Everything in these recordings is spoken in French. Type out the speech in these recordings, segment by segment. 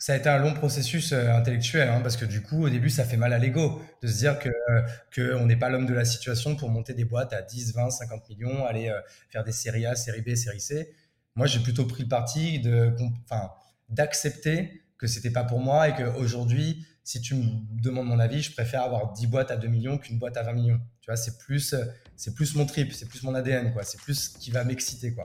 ça a été un long processus euh, intellectuel, hein, parce que du coup, au début, ça fait mal à l'ego de se dire que qu'on n'est pas l'homme de la situation pour monter des boîtes à 10, 20, 50 millions, aller euh, faire des séries A, série B, série C. Moi, j'ai plutôt pris le parti d'accepter que c'était pas pour moi et qu'aujourd'hui, si tu me demandes mon avis, je préfère avoir 10 boîtes à 2 millions qu'une boîte à 20 millions. Tu vois, c'est plus, c'est plus mon trip, c'est plus mon ADN, quoi. C'est plus ce qui va m'exciter, quoi.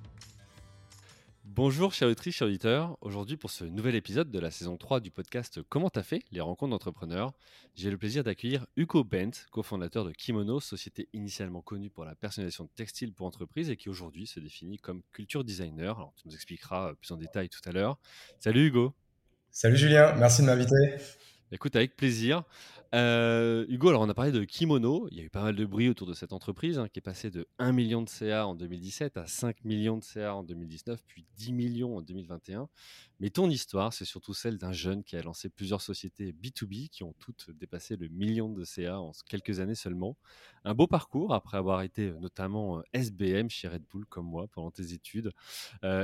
Bonjour chers autrices, chers auditeurs. Aujourd'hui pour ce nouvel épisode de la saison 3 du podcast Comment t'as fait? Les rencontres d'entrepreneurs, j'ai le plaisir d'accueillir Hugo Bent, cofondateur de Kimono, société initialement connue pour la personnalisation de textiles pour entreprises et qui aujourd'hui se définit comme culture designer. Tu nous expliqueras plus en détail tout à l'heure. Salut Hugo. Salut Julien, merci de m'inviter. Écoute, avec plaisir. Euh, Hugo, alors on a parlé de Kimono. Il y a eu pas mal de bruit autour de cette entreprise hein, qui est passée de 1 million de CA en 2017 à 5 millions de CA en 2019, puis 10 millions en 2021. Mais ton histoire, c'est surtout celle d'un jeune qui a lancé plusieurs sociétés B2B qui ont toutes dépassé le million de CA en quelques années seulement. Un beau parcours après avoir été euh, notamment euh, SBM chez Red Bull comme moi pendant tes études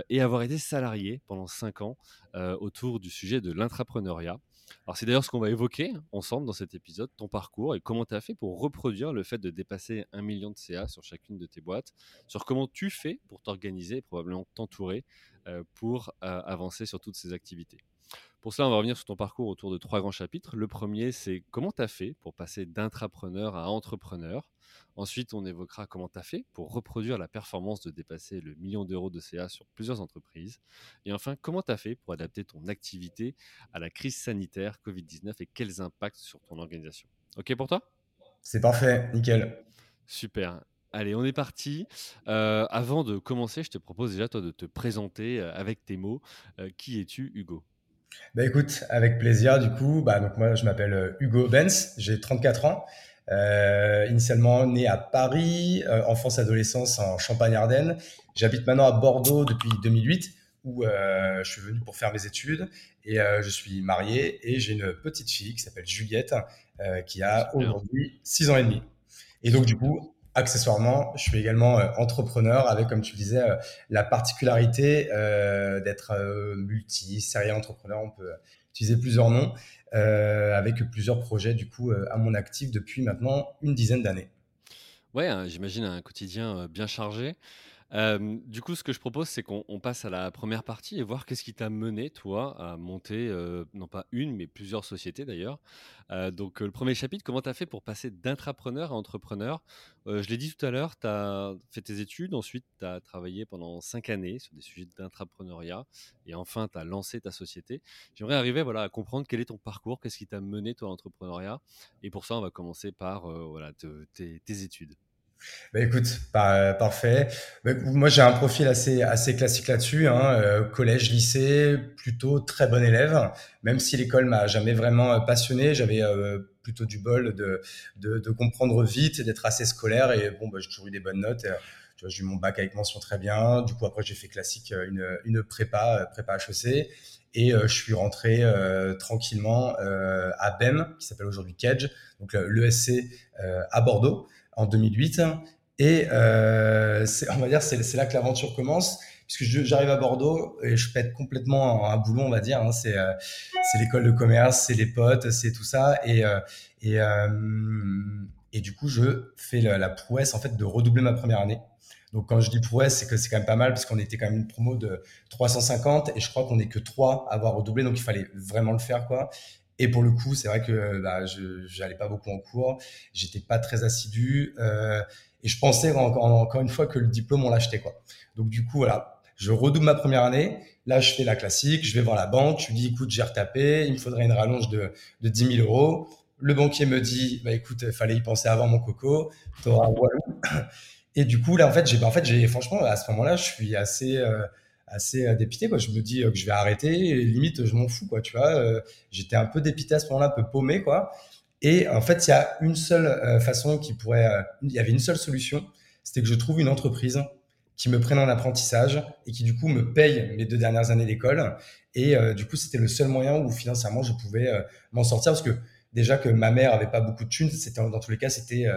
et avoir été salarié pendant 5 ans autour du sujet de l'intrapreneuriat. Alors c'est d'ailleurs ce qu'on va évoquer ensemble dans cet épisode, ton parcours et comment tu as fait pour reproduire le fait de dépasser un million de CA sur chacune de tes boîtes, sur comment tu fais pour t'organiser, probablement t'entourer euh, pour euh, avancer sur toutes ces activités. Pour cela, on va revenir sur ton parcours autour de trois grands chapitres. Le premier, c'est comment tu as fait pour passer d'intrapreneur à entrepreneur? Ensuite, on évoquera comment tu as fait pour reproduire la performance de dépasser le million d'euros de CA sur plusieurs entreprises. Et enfin, comment tu as fait pour adapter ton activité à la crise sanitaire Covid-19 et quels impacts sur ton organisation? OK pour toi? C'est parfait, nickel. Super. Allez, on est parti. Euh, avant de commencer, je te propose déjà toi de te présenter euh, avec tes mots. Euh, qui es-tu, Hugo? Bah écoute, avec plaisir du coup. Bah donc moi je m'appelle Hugo Benz, j'ai 34 ans. Euh, initialement né à Paris, euh, enfance adolescence en Champagne-Ardenne. J'habite maintenant à Bordeaux depuis 2008 où euh, je suis venu pour faire mes études et euh, je suis marié et j'ai une petite fille qui s'appelle Juliette euh, qui a aujourd'hui 6 ans et demi. Et donc du coup, accessoirement, je suis également entrepreneur avec, comme tu le disais, la particularité d'être multi, sérieux entrepreneur. On peut utiliser plusieurs noms. Euh, avec plusieurs projets du coup euh, à mon actif depuis maintenant une dizaine d'années. Ouais, hein, j'imagine un quotidien euh, bien chargé du coup, ce que je propose, c'est qu'on passe à la première partie et voir qu'est-ce qui t'a mené, toi, à monter, non pas une, mais plusieurs sociétés d'ailleurs. donc, le premier chapitre, comment tu as fait pour passer d'intrapreneur à entrepreneur? Je l'ai dit tout à l'heure, tu as fait tes études, ensuite tu as travaillé pendant cinq années sur des sujets d'intrapreneuriat et enfin tu as lancé ta société. J'aimerais arriver voilà, à comprendre quel est ton parcours, qu'est-ce qui t'a mené, toi, à l'entrepreneuriat? Et pour ça, on va commencer par voilà, tes études. Bah écoute, parfait. Bah, moi, j'ai un profil assez, classique là-dessus. Hein, euh, collège, lycée, plutôt très bon élève. Même si l'école m'a jamais vraiment euh, passionné, j'avais euh, plutôt du bol de, comprendre vite et d'être assez scolaire. Et bon, bah, j'ai toujours eu des bonnes notes. j'ai eu mon bac avec mention très bien. Du coup, après, j'ai fait classique une, prépa, prépa HEC. Et je suis rentré tranquillement à BEM, qui s'appelle aujourd'hui Kedge, donc l'ESC à Bordeaux en 2008. Et euh, on va dire, c'est là que l'aventure commence, puisque j'arrive à Bordeaux et je pète complètement un, boulot, on va dire. Hein. Euh, c'est l'école de commerce, c'est les potes, c'est tout ça. Et, euh, et, et, du coup, je fais la, prouesse en fait de redoubler ma première année. Donc quand je dis prouesse, c'est que c'est quand même pas mal parce qu'on était quand même une promo de 350 et je crois qu'on n'est que trois à avoir redoublé, donc il fallait vraiment le faire quoi. Et pour le coup, c'est vrai que bah, je n'allais pas beaucoup en cours, j'étais pas très assidu, euh, et je pensais encore, encore une fois que le diplôme on l'achetait quoi. Donc du coup voilà, je redouble ma première année, Là, je fais la classique, je vais voir la banque, je lui dis, écoute, j'ai retapé, il me faudrait une rallonge de, de 10 000 euros. Le banquier me dit, bah écoute, il fallait y penser avant mon coco, t'auras walou. Et du coup, là, en fait, j'ai, en fait, j'ai, franchement, à ce moment-là, je suis assez, euh, assez euh, dépité, quoi. Je me dis euh, que je vais arrêter, limite, je m'en fous, quoi, tu vois. j'étais un peu dépité à ce moment-là, un peu paumé, quoi. Et en fait, il y a une seule façon qui pourrait, il y avait une seule solution, c'était que je trouve une entreprise qui me prenne en apprentissage et qui du coup me paye mes deux dernières années d'école. Et du coup, c'était le seul moyen où financièrement je pouvais m'en sortir parce que déjà que ma mère avait pas beaucoup de thunes, c'était dans tous les cas c'était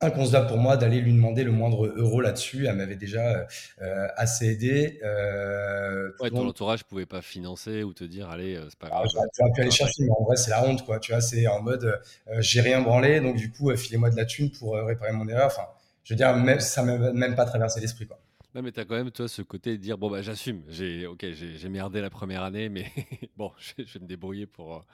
inconcevable pour moi d'aller lui demander le moindre euro là-dessus. Elle m'avait déjà euh, assez aidé. Euh, ouais, ton entourage pouvait pas financer ou te dire allez, euh, c'est pas grave. Ah, pu aller chercher, mais en vrai c'est la honte quoi. Tu vois, c'est en mode euh, j'ai rien branlé, donc du coup filez-moi de la thune pour réparer mon erreur. Enfin, je veux dire, même, ça m'a même pas traversé l'esprit quoi. Non, mais tu as quand même, toi, ce côté de dire bon, bah, j'assume. J'ai, ok, j'ai merdé la première année, mais bon, je, vais me débrouiller pour,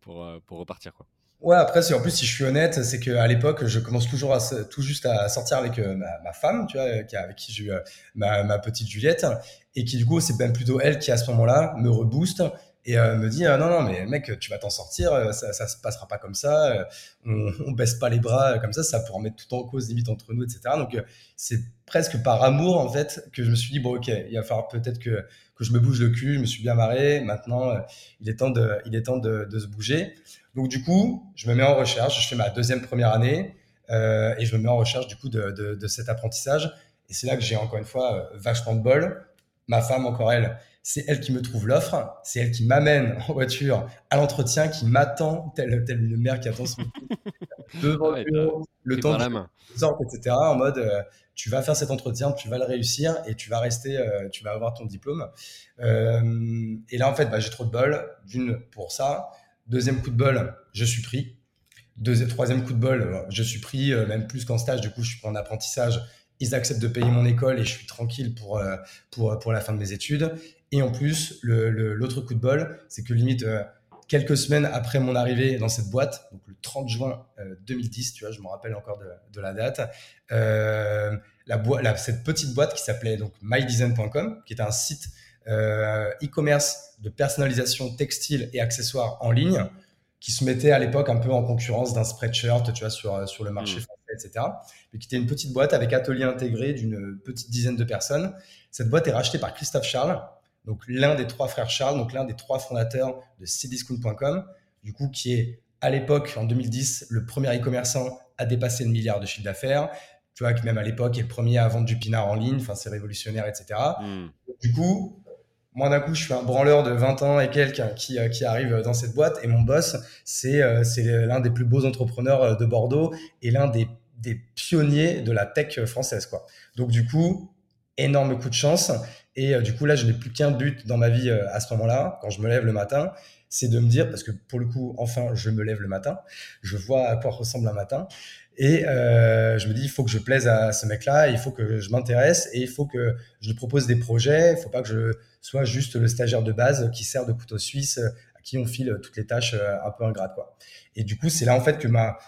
pour, pour repartir. Quoi. Ouais, après, en plus, si je suis honnête, c'est qu'à l'époque, je commence toujours à, tout juste à sortir avec euh, ma, femme, tu vois, avec qui j'ai eu euh, ma, petite Juliette, et qui, du coup, c'est même plutôt elle qui, à ce moment-là, me rebooste et euh, me dit non, non, mais mec, tu vas t'en sortir, ça, ça se passera pas comme ça, on, on baisse pas les bras comme ça, ça pourra mettre tout en cause, limite, entre nous, etc. Donc, c'est presque par amour, en fait, que je me suis dit, bon, ok, il va falloir peut-être que, que je me bouge le cul, je me suis bien marré, maintenant, il est temps de, il est temps de, de se bouger. Donc du coup, je me mets en recherche, je fais ma deuxième première année euh, et je me mets en recherche du coup de, de, de cet apprentissage. Et c'est là que j'ai encore une fois euh, vachement de bol. Ma femme, encore elle, c'est elle qui me trouve l'offre, c'est elle qui m'amène en voiture à l'entretien, qui m'attend, telle, telle une mère qui attend son devant le bureau, le temps de sorte, etc. En mode, euh, tu vas faire cet entretien, tu vas le réussir et tu vas rester, euh, tu vas avoir ton diplôme. Euh, et là, en fait, bah, j'ai trop de bol, d'une pour ça. Deuxième coup de bol, je suis pris. Troisième coup de bol, je suis pris, euh, même plus qu'en stage, du coup, je suis en apprentissage. Ils acceptent de payer mon école et je suis tranquille pour, euh, la fin de mes études. Et en plus, l'autre coup de bol, c'est que limite, euh, quelques semaines après mon arrivée dans cette boîte, donc le 30 juin 2010, tu vois, je me rappelle encore de, la date, cette petite boîte qui s'appelait donc mydesign.com, qui était un site euh, e-commerce de personnalisation textile et accessoires en ligne qui se mettait à l'époque un peu en concurrence d'un spreadshirt, tu vois, sur, sur le marché mmh. français, etc. Mais qui était une petite boîte avec atelier intégré d'une petite dizaine de personnes. Cette boîte est rachetée par Christophe Charles, donc l'un des trois frères Charles, donc l'un des trois fondateurs de cdiscount.com, du coup, qui est à l'époque, en 2010, le premier e-commerçant à dépasser le milliard de chiffre d'affaires. Tu vois, qui même à l'époque est le premier à vendre du pinard en ligne, enfin, c'est révolutionnaire, etc. Mmh. Du coup, moi, d'un coup, je suis un branleur de 20 ans et quelques qui, euh, qui arrive dans cette boîte. Et mon boss, c'est euh, l'un des plus beaux entrepreneurs euh, de Bordeaux et l'un des, des, pionniers de la tech française. Quoi. Donc, du coup, énorme coup de chance. Et du coup, là, je n'ai plus qu'un but dans ma vie à ce moment-là, quand je me lève le matin, c'est de me dire, parce que pour le coup, enfin, je me lève le matin, je vois à quoi ressemble un matin, et je me dis, il faut que je plaise à ce mec-là, il faut que je m'intéresse et il faut que je lui propose des projets. Il ne faut pas que je sois juste le stagiaire de base qui sert de couteau suisse, à qui on file toutes les tâches euh, un peu ingrates. Quoi. Et du coup, c'est là en fait que ma,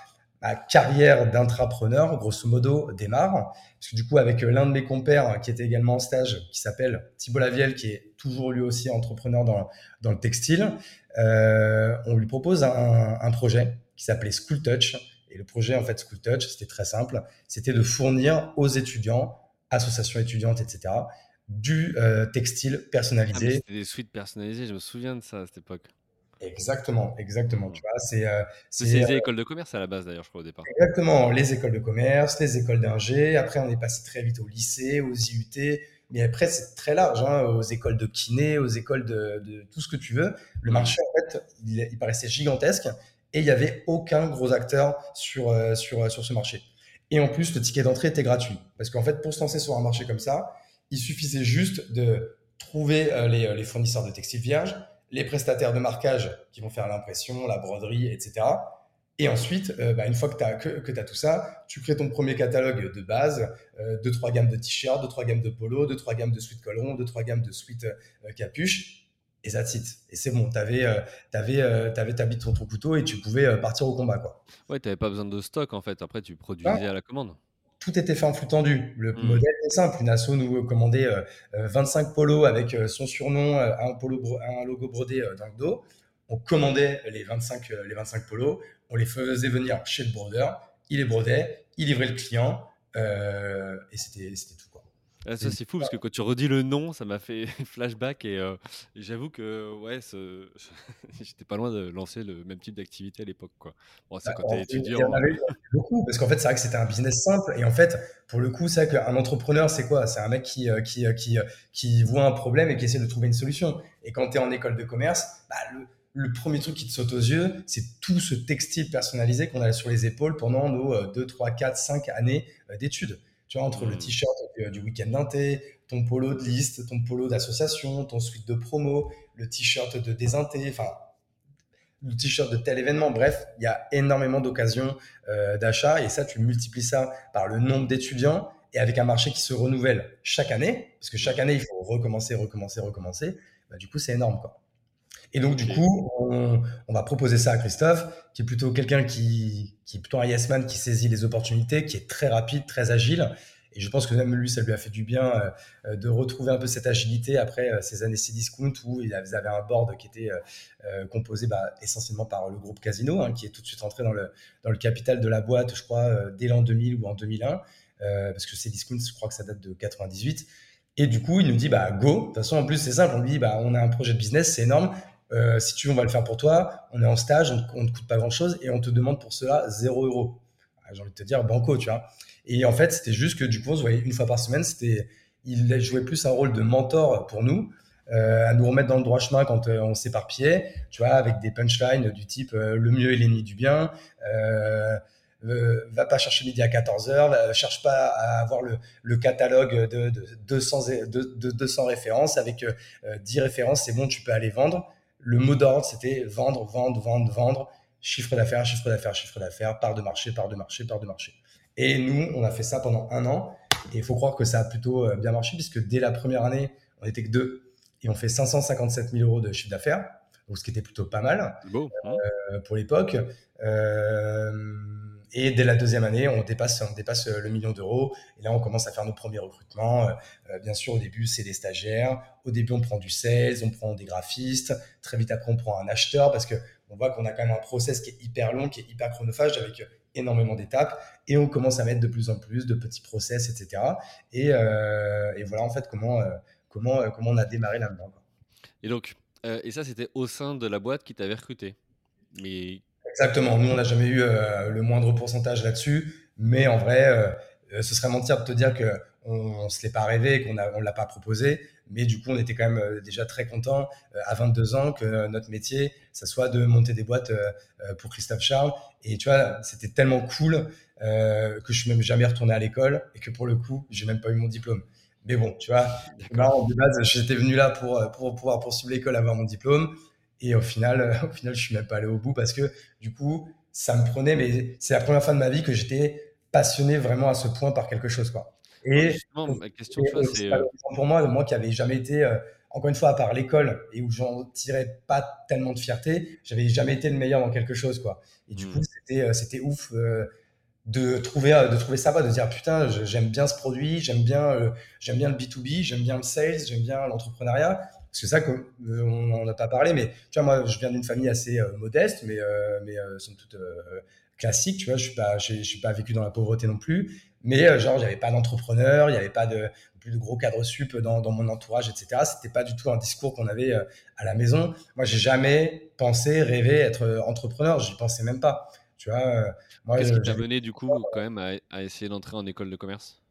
carrière d'intrapreneur, grosso modo, démarre. Parce que du coup, avec l'un de mes compères qui était également en stage, qui s'appelle Thibault Lavielle, qui est toujours lui aussi entrepreneur dans, dans le textile, euh, on lui propose un, un projet qui s'appelait School Touch et le projet, en fait, School Touch, c'était très simple. C'était de fournir aux étudiants, associations étudiantes, etc., du euh, textile personnalisé. Ah, c'était des suites personnalisées, je me souviens de ça à cette époque. Exactement, exactement. Tu vois, c'est euh, les euh, écoles de commerce à la base d'ailleurs, je crois au départ. Exactement, les écoles de commerce, les écoles d'ingé. Après, on est passé très vite au lycée, aux IUT. Mais après, c'est très large, hein, aux écoles de kiné, aux écoles de, de, tout ce que tu veux. Le marché, en fait, il, il paraissait gigantesque et il n'y avait aucun gros acteur sur, euh, sur, euh, sur ce marché. Et en plus, le ticket d'entrée était gratuit. Parce qu'en fait, pour se lancer sur un marché comme ça, il suffisait juste de trouver euh, les, les, fournisseurs de textiles vierges, les prestataires de marquage qui vont faire l'impression, la broderie, etc. Et ensuite, bah, une fois que tu as, que, que as tout ça, tu crées ton premier catalogue de base, euh, deux, trois gammes de t-shirts, deux, trois gammes de polo, deux, trois gammes de sweat colon, deux, trois gammes de sweat euh, capuche et that's it. Et c'est bon, tu avais, euh, avais, euh, avais ta bite sur ton couteau et tu pouvais euh, partir au combat. Quoi. Ouais, tu n'avais pas besoin de stock en fait. Après, tu produisais à la commande. Tout était fait en flux tendu. Le mmh. modèle est simple. Une asso nous commandait 25 polos avec son surnom, un, polo, un logo brodé dans le dos. On commandait les 25, les 25 polos, on les faisait venir chez le brodeur, il les brodait, il livrait le client, et c'était tout. Ah, ça, c'est fou parce que quand tu redis le nom, ça m'a fait flashback et j'avoue que ouais, j'étais pas loin de lancer le même type d'activité à l'époque. Quoi. Bon, c'est bah, quand t'es étudiant. Hein. beaucoup parce qu'en fait, c'est vrai que c'était un business simple et en fait, pour le coup, c'est qu'un entrepreneur, c'est quoi? C'est un mec qui, qui, qui, qui, voit un problème et qui essaie de trouver une solution. Et quand tu es en école de commerce, bah, le, le premier truc qui te saute aux yeux, c'est tout ce textile personnalisé qu'on a sur les épaules pendant nos 2, 3, 4, 5 années d'études. Tu vois, entre le mmh. T-shirt du week-end d'inté, ton polo de liste, ton polo d'association, ton suite de promo, le t-shirt de désinté, enfin, le t-shirt de tel événement. Bref, il y a énormément d'occasions euh, d'achat et ça, tu multiplies ça par le nombre d'étudiants et avec un marché qui se renouvelle chaque année, parce que chaque année, il faut recommencer, recommencer, recommencer. Bah, du coup, c'est énorme, quoi. Et donc, du coup, on, va proposer ça à Christophe, qui est plutôt quelqu'un qui, qui est plutôt un yes man, qui saisit les opportunités, qui est très rapide, très agile. Et je pense que même lui, ça lui a fait du bien euh, euh, de retrouver un peu cette agilité après euh, ces années Cdiscount où ils avaient un board qui était composé bah, essentiellement par le groupe Casino, hein, qui est tout de suite entré dans le, dans le capital de la boîte, je crois, dès l'an 2000 ou en 2001, parce que Cdiscount, je crois que ça date de 98. Et du coup, il nous dit, bah, go. De toute façon, en plus, c'est simple. On lui dit, bah, on a un projet de business, c'est énorme. Si tu veux, on va le faire pour toi. On est en stage, on ne te coûte pas grand-chose et on te demande pour cela 0 euros. Ah, j'ai envie de te dire banco, tu vois. Et en fait, c'était juste que du coup, on se voyait une fois par semaine. C'était, il jouait plus un rôle de mentor pour nous, euh, à nous remettre dans le droit chemin quand euh, on s'éparpillait, tu vois, avec des punchlines du type le mieux est l'ennemi du bien. va pas chercher midi à 14h, cherche pas à avoir le, catalogue de, 200, de, 200 références avec 10 références, c'est bon, tu peux aller vendre le mot d'ordre, c'était vendre, vendre, vendre, vendre, chiffre d'affaires, chiffre d'affaires, chiffre d'affaires, part de marché, part de marché, part de marché. Et nous, on a fait ça pendant un an. Et il faut croire que ça a plutôt euh, bien marché, puisque dès la première année, on était que deux. Et on fait 557 000 euros de chiffre d'affaires, donc ce qui était plutôt pas mal hein. euh, pour l'époque. Euh, et dès la deuxième année, on dépasse, on dépasse le million d'euros. Et là, on commence à faire nos premiers recrutements. Euh, bien sûr, au début, c'est des stagiaires. Au début, on prend du sales, on prend des graphistes. Très vite après, on prend un acheteur parce que on voit qu'on a quand même un process qui est hyper long, qui est hyper chronophage avec énormément d'étapes. Et on commence à mettre de plus en plus de petits process, etc. Euh, et, voilà, en fait, comment, euh, comment, comment on a démarré là-dedans. Et donc, et ça, c'était au sein de la boîte qui t'avait recruté. Mais Exactement. Nous, on n'a jamais eu euh, le moindre pourcentage là-dessus. Mais en vrai, euh, euh, ce serait mentir de te dire que on, se l'est pas rêvé, qu'on ne l'a pas proposé. Mais du coup, on était quand même déjà très content à 22 ans que notre métier, ça soit de monter des boîtes pour Christophe Charles. Et tu vois, c'était tellement cool que je suis même jamais retourné à l'école et que pour le coup, j'ai même pas eu mon diplôme. Mais bon, tu vois, de j'étais venu là pour, pouvoir poursuivre l'école, avoir mon diplôme. Et au final, euh, au final, je suis même pas allé au bout parce que du coup, ça me prenait. Mais c'est la première fois de ma vie que j'étais passionné vraiment à ce point par quelque chose, quoi. Et ma question, c'est euh, pour moi, moi qui avais jamais été, euh, encore une fois, à part l'école et où j'en tirais pas tellement de fierté, j'avais jamais été le meilleur dans quelque chose, quoi. Et du hmm. coup, c'était c'était ouf. de trouver de trouver ça de dire putain j'aime bien ce produit j'aime bien j'aime bien le B2B j'aime bien le sales j'aime bien l'entrepreneuriat parce que ça, euh, on n'en a pas parlé, mais tu vois, moi, je viens d'une famille assez euh, modeste, mais, euh, mais somme toute classique, tu vois, je suis pas, je, suis pas vécu dans la pauvreté non plus, mais genre, j'avais pas d'entrepreneur, il n'y avait pas de, plus de gros cadres sup dans, dans mon entourage, etc. C'était pas du tout un discours qu'on avait à la maison. Moi, j'ai jamais pensé, rêvé être entrepreneur, j'y pensais même pas. Tu vois, moi, Qu'est-ce qui t'a mené du coup quand même à, à essayer d'entrer en école de commerce?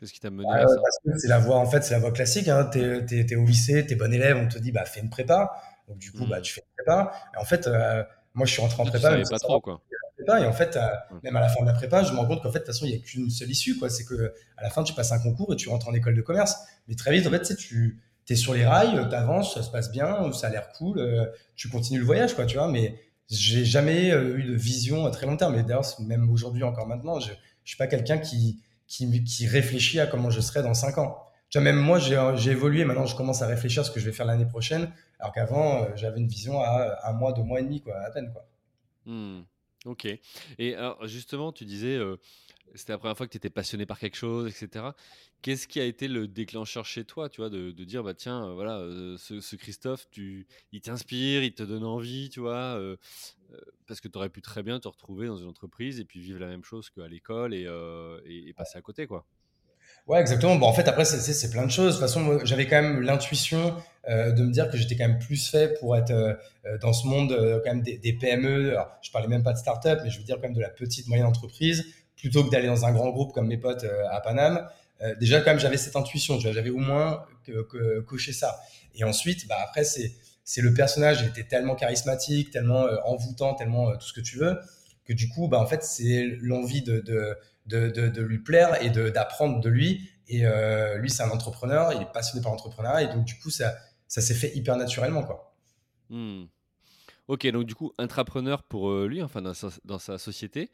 Qu'est-ce qui t'a mené à ça? C'est la voie, en fait, c'est la voie classique. Hein. Tu es, au lycée, tu es bon élève, on te dit, bah, fais une prépa. Donc, du coup, bah, mmh. tu fais une prépa. Et en fait, euh, moi, je suis rentré en prépa. Tu pas trop, quoi. Et en fait, euh, même à la fin de la prépa, je me rends compte qu'en fait, de toute façon, il n'y a qu'une seule issue, quoi. C'est que à la fin, tu passes un concours et tu rentres en école de commerce. Mais très vite, en fait, tu es sur les rails, tu avances, ça se passe bien, ça a l'air cool, euh, tu continues le voyage, quoi, tu vois. Mais j'ai jamais eu de vision à très long terme. Et d'ailleurs, même aujourd'hui, encore maintenant, je, je suis pas quelqu'un qui, qui, réfléchit à comment je serai dans 5 ans. Tu vois, même moi, j'ai évolué. Maintenant, je commence à réfléchir à ce que je vais faire l'année prochaine. Alors qu'avant, euh, j'avais une vision à un mois, deux mois et demi, quoi, à peine. Quoi. Hmm. Ok. Et alors, justement, tu disais, euh, c'était la première fois que tu étais passionné par quelque chose, etc. Qu'est-ce qui a été le déclencheur chez toi, tu vois, de, dire, bah tiens, euh, voilà, euh, ce, Christophe, tu, il t'inspire, il te donne envie, tu vois, parce que tu aurais pu très bien te retrouver dans une entreprise et puis vivre la même chose qu'à l'école et, et, passer à côté, quoi. Ouais, exactement. Bon, en fait, après, c'est plein de choses. De toute façon, j'avais quand même l'intuition de me dire que j'étais quand même plus fait pour être dans ce monde quand même des, PME. Alors, je parlais même pas de start-up, mais je veux dire quand même de la petite moyenne entreprise plutôt que d'aller dans un grand groupe comme mes potes euh, à Paname. Euh, déjà, quand même, j'avais cette intuition, j'avais au moins coché ça. Et ensuite, bah, après, c'est c'est le personnage, il était tellement charismatique, tellement euh, envoûtant, tellement tout ce que tu veux, que du coup, bah, en fait, c'est l'envie de, de, de, lui plaire et d'apprendre de, lui. Et lui, c'est un entrepreneur, il est passionné par l'entrepreneuriat, et donc du coup, ça, ça s'est fait hyper naturellement. Quoi. Hmm. Ok, donc du coup, intrapreneur pour euh, lui, enfin dans sa, dans sa société.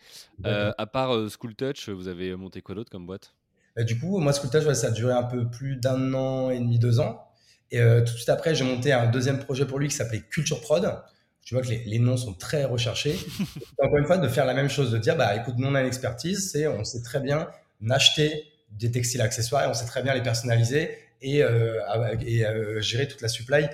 Euh, à part euh, School Touch, vous avez monté quoi d'autre comme boîte? Du coup, moi, School Touch, ça a duré un peu plus d'un an et demi, deux ans. Et tout de suite après, j'ai monté un deuxième projet pour lui qui s'appelait Culture Prod. Tu vois que les, les noms sont très recherchés. Encore une fois, de faire la même chose, de dire, bah écoute, nous on a une expertise, c'est on sait très bien acheter des textiles accessoires et on sait très bien les personnaliser et, et gérer toute la supply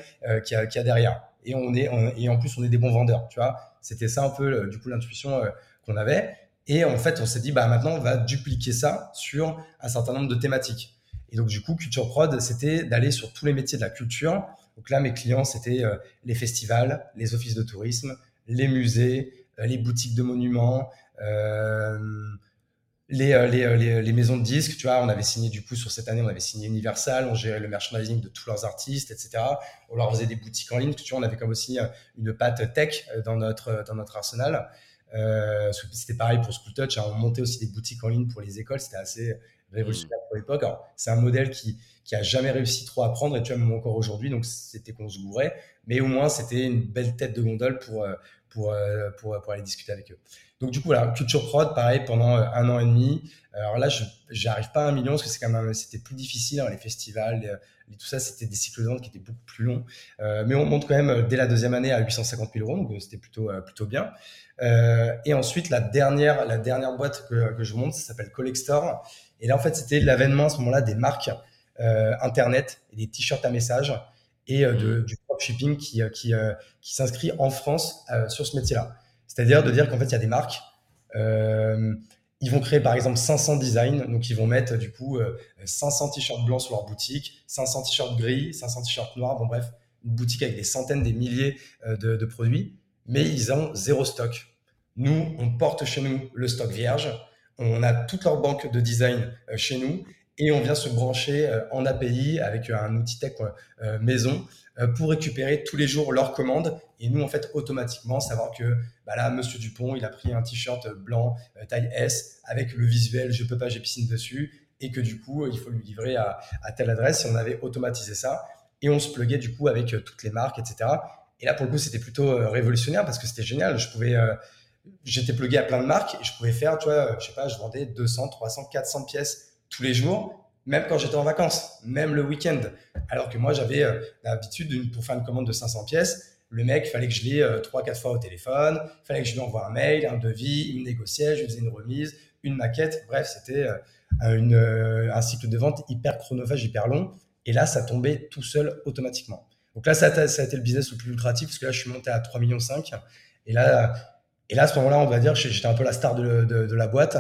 qu'il y, y, a derrière et on est et en plus on est des bons vendeurs, tu vois. C'était ça un peu du coup l'intuition euh, qu'on avait. Et en fait, on s'est dit bah maintenant on va dupliquer ça sur un certain nombre de thématiques. Et donc du coup, Culture Prod, c'était d'aller sur tous les métiers de la culture. Donc là, mes clients, c'était euh, les festivals, les offices de tourisme, les musées, euh, les boutiques de monuments, euh, les, maisons de disques, tu vois, on avait signé du coup sur cette année, on avait signé Universal, on gérait le merchandising de tous leurs artistes, etc. On leur faisait des boutiques en ligne, tu vois, on avait comme aussi une patte tech dans notre, dans notre arsenal. C'était pareil pour School Touch, hein, on montait aussi des boutiques en ligne pour les écoles, c'était assez révolutionnaire pour l'époque. C'est un modèle qui, qui a jamais réussi trop à prendre, et tu vois, même encore aujourd'hui, donc c'était qu'on se gourait, mais au moins c'était une belle tête de gondole pour, pour, pour, pour aller discuter avec eux. Donc du coup, Culture Prod, pareil, pendant euh, un an et demi. Alors là, je n'arrive pas à un million parce que c'est quand même, c'était plus difficile, hein, les festivals, tout ça, c'était des cycles de vente qui étaient beaucoup plus longs. Euh, mais on monte quand même euh, dès la deuxième année à 850 000 euros, donc c'était plutôt, plutôt bien. et ensuite, la dernière, la dernière boîte que, que je monte, ça s'appelle Collector. Et là, en fait, c'était l'avènement à ce moment-là des marques Internet et des t-shirts à message et de, mmh. du dropshipping qui, qui, qui s'inscrit en France sur ce métier-là. C'est-à-dire de dire qu'en fait, il y a des marques. Euh, ils vont créer par exemple 500 designs, donc ils vont mettre du coup 500 euh, t-shirts blancs sur leur boutique, 500 t-shirts gris, 500 t-shirts noirs, bon bref, une boutique avec des centaines, des milliers euh, de, produits, mais ils ont zéro stock. Nous, on porte chez nous le stock vierge, on a toute leur banque de design chez nous et on vient se brancher en API avec un outil tech maison euh, pour récupérer tous les jours leurs commandes. Et nous en fait automatiquement savoir que bah là Monsieur Dupont il a pris un t-shirt blanc euh, taille S avec le visuel je peux pas j'ai piscine dessus et que du coup il faut lui livrer à, à telle adresse et on avait automatisé ça et on se pluguait du coup avec euh, toutes les marques etc et là pour le coup c'était plutôt révolutionnaire parce que c'était génial. Je pouvais j'étais plugué à plein de marques et je pouvais faire tu vois je sais pas je vendais 200 300 400 pièces tous les jours même quand j'étais en vacances, même le week-end. Alors que moi, j'avais euh, l'habitude, pour faire une commande de 500 pièces, le mec, il fallait que je l'ai euh, trois, quatre fois au téléphone, il fallait que je lui envoie un mail, un devis, il me négociait, je lui faisais une remise, une maquette. Bref, c'était euh, une, un cycle de vente hyper chronophage, hyper long. Et là, ça tombait tout seul automatiquement. Donc là, ça a, ça a été le business le plus lucratif parce que là, je suis monté à 3,5 millions. Et là, et là, à ce moment-là, on va dire, j'étais un peu la star de, la boîte.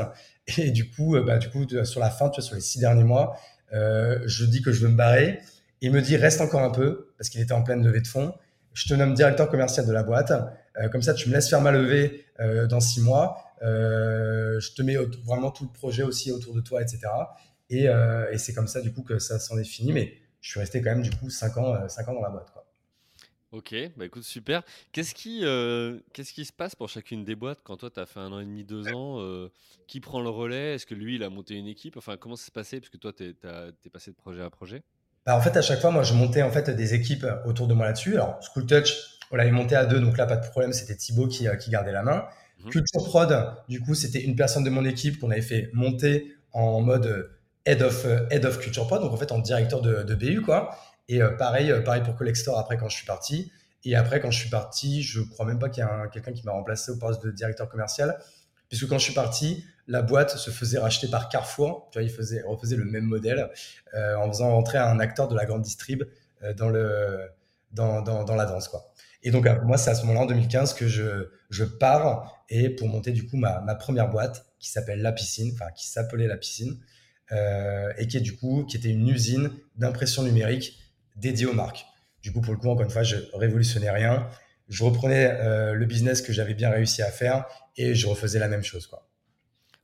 Et du coup, euh, bah, du coup, sur la fin, tu vois, sur les six derniers mois, euh, je dis que je veux me barrer. Il me dit reste encore un peu parce qu'il était en pleine levée de fonds. Je te nomme directeur commercial de la boîte. Euh, comme ça, tu me laisses faire ma levée dans six mois. Je te mets vraiment tout le projet aussi autour de toi, etc. Et, c'est comme ça du coup que ça s'en est fini. Mais je suis resté quand même du coup cinq ans, cinq ans dans la boîte. Ok, bah écoute, super. Qu'est-ce qui, euh, qu'est-ce qui se passe pour chacune des boîtes quand toi, tu as fait un an et demi, deux ans euh, Qui prend le relais? Est-ce que lui, il a monté une équipe? Enfin, comment ça s'est passé? Parce que toi, tu es, passé de projet à projet. Bah, en fait, à chaque fois, moi, je montais en fait des équipes autour de moi là-dessus. Alors, School Touch, on l'avait monté à deux, donc là, pas de problème, c'était Thibaut qui, euh, qui gardait la main. Mhm. Culture Prod, du coup, c'était une personne de mon équipe qu'on avait fait monter en mode head of, head of Culture Prod, donc en fait en directeur de, de BU, quoi. Et pareil, pareil pour Collector après quand je suis parti. Et après, quand je suis parti, je crois même pas qu'il y a quelqu'un qui m'a remplacé au poste de directeur commercial puisque quand je suis parti, la boîte se faisait racheter par Carrefour. Tu vois, il faisait, refaisait le même modèle euh, en faisant rentrer un acteur de la grande distrib euh, dans, le, dans, dans, la danse. Quoi. Et donc, euh, moi, c'est à ce moment-là, en 2015, que je, je pars et pour monter du coup ma, ma première boîte qui s'appelle La Piscine, enfin qui s'appelait La Piscine, euh, et qui du coup, qui était une usine d'impression numérique dédiée aux marques. Du coup, pour le coup, encore une fois, je révolutionnais rien. Je reprenais euh, le business que j'avais bien réussi à faire et je refaisais la même chose, quoi.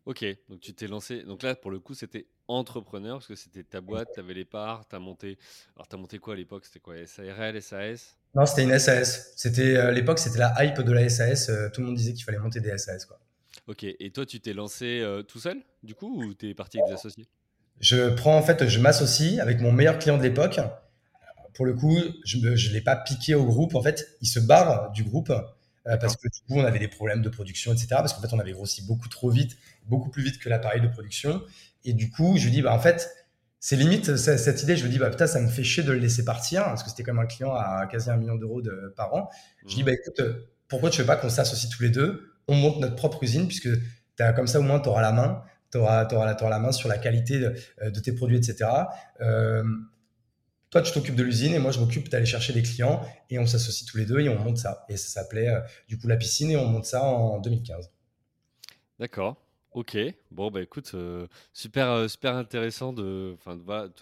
Ok, donc tu t'es lancé. Donc là, pour le coup, c'était entrepreneur parce que c'était ta boîte, tu avais les parts, tu as monté. Alors, tu as monté quoi à l'époque? C'était quoi? SARL, SAS Non, c'était une SAS. C'était à l'époque, c'était la hype de la SAS. tout le monde disait qu'il fallait monter des SAS, quoi. Ok, et toi, tu t'es lancé euh, tout seul, du coup, ou tu es parti avec des associés? Je prends, en fait, je m'associe avec mon meilleur client de l'époque. Pour le coup, je ne l'ai pas piqué au groupe. En fait, il se barre du groupe euh, parce que du coup, on avait des problèmes de production, etc. Parce qu'en fait, on avait grossi beaucoup trop vite, beaucoup plus vite que l'appareil de production. Et du coup, je lui dis, bah, en fait, c'est limite cette idée. Je lui dis, bah, putain, ça me fait chier de le laisser partir parce que c'était comme un client à quasi un million d'euros par an. Je dis, mmh. bah, écoute, pourquoi tu veux pas qu'on s'associe tous les deux on monte notre propre usine, puisque as, comme ça, au moins, tu auras la main. Tu auras, auras, la main sur la qualité de, euh, tes produits, etc. Euh, toi, tu t'occupes de l'usine et moi, je m'occupe d'aller chercher des clients et on s'associe tous les deux et on monte ça. Et ça s'appelait euh, du coup la piscine et on monte ça en 2015. D'accord. Ok. Bon, bah écoute, super, super intéressant de,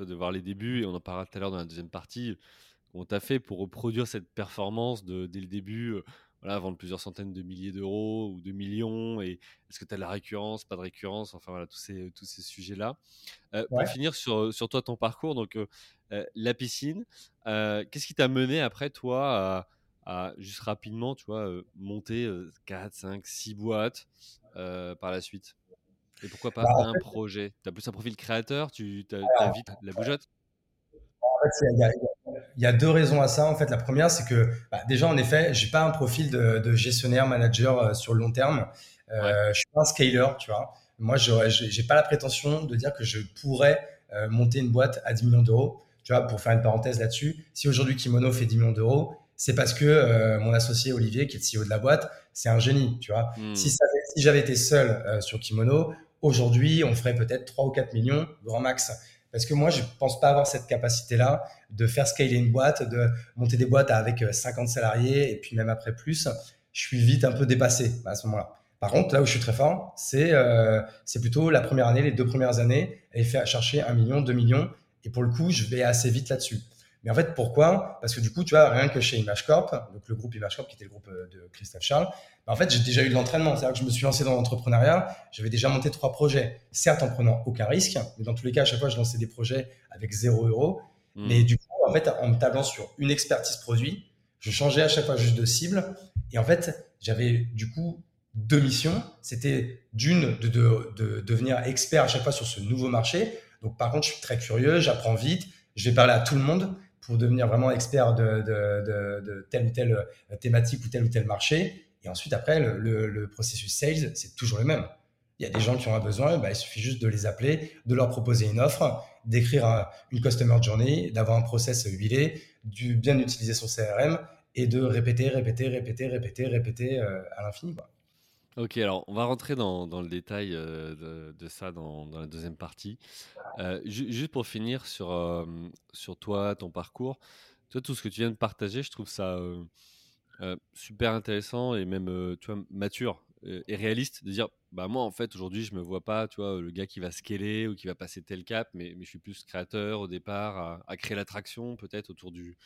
de, voir les débuts et on en parlera tout à l'heure dans la deuxième partie. Tu as fait pour reproduire cette performance de, dès le début voilà, vendre plusieurs centaines de milliers d'euros ou de millions Et est-ce que tu as de la récurrence, pas de récurrence Enfin voilà, tous ces, tous ces sujets-là. Euh, Pour finir sur, sur toi, ton parcours, donc euh, la piscine, euh, qu'est-ce qui t'a mené après, toi, à, juste rapidement, tu vois, monter 4, 5, 6 boîtes par la suite? Et pourquoi pas bah, un projet? Tu as plus un profil créateur Tu as, vite la bougeotte? En fait, il y a il y a deux raisons à ça. En fait, la première, c'est que bah, déjà, en effet, j'ai pas un profil de, de gestionnaire, manager euh, sur le long terme. Euh, Je suis pas un scaler, tu vois. Moi, j'ai pas la prétention de dire que je pourrais euh, monter une boîte à 10 millions d'euros. Tu vois, pour faire une parenthèse là-dessus, si aujourd'hui Kimono fait 10 millions d'euros, c'est parce que euh, mon associé Olivier, qui est le CEO de la boîte, c'est un génie, tu vois. Hmm. Si, si j'avais été seul sur Kimono, aujourd'hui, on ferait peut-être 3 ou 4 millions, grand max. Parce que moi, je pense pas avoir cette capacité-là de faire scaler une boîte, de monter des boîtes avec 50 euh, salariés et puis même après plus. Je suis vite un peu dépassé à ce moment-là. Par contre, là où je suis très fort, c'est euh, plutôt la première année, les deux premières années, et faire chercher un million, deux millions. Et pour le coup, je vais assez vite là-dessus. Mais en fait, pourquoi? Parce que du coup, tu vois, rien que chez ImageCorp, donc le groupe ImageCorp qui était le groupe euh, de Christophe Charles, bah, en fait, j'ai déjà eu de l'entraînement. C'est-à-dire que je me suis lancé dans l'entrepreneuriat, j'avais déjà monté trois projets, certes en prenant aucun risque, mais dans tous les cas, à chaque fois, je lançais des projets avec zéro euro. Hmm. Mais du coup, en fait, en me tablant sur une expertise produit, je changeais à chaque fois juste de cible. Et en fait, j'avais du coup deux missions. C'était d'une, de, de, de, devenir expert à chaque fois sur ce nouveau marché. Donc, par contre, je suis très curieux, j'apprends vite, je vais parler à tout le monde pour devenir vraiment expert de, telle ou telle thématique ou tel ou tel marché. Et ensuite, après, le, processus sales, c'est toujours le même. Il y a des gens qui ont un besoin, bah, il suffit juste de les appeler, de leur proposer une offre, d'écrire une customer journey, d'avoir un process huilé, de bien utiliser son CRM et de répéter, répéter, répéter, répéter, répéter euh, à l'infini. Ok, alors on va rentrer dans, le détail euh, de, ça dans, la deuxième partie. Euh, juste pour finir sur, sur toi, ton parcours, tout ce que tu viens de partager, je trouve ça euh, super intéressant et même euh, mature euh, et réaliste de dire bah moi en fait aujourd'hui je me vois pas tu vois le gars qui va scaler ou qui va passer tel cap mais, je suis plus créateur au départ à, créer l'attraction peut-être autour du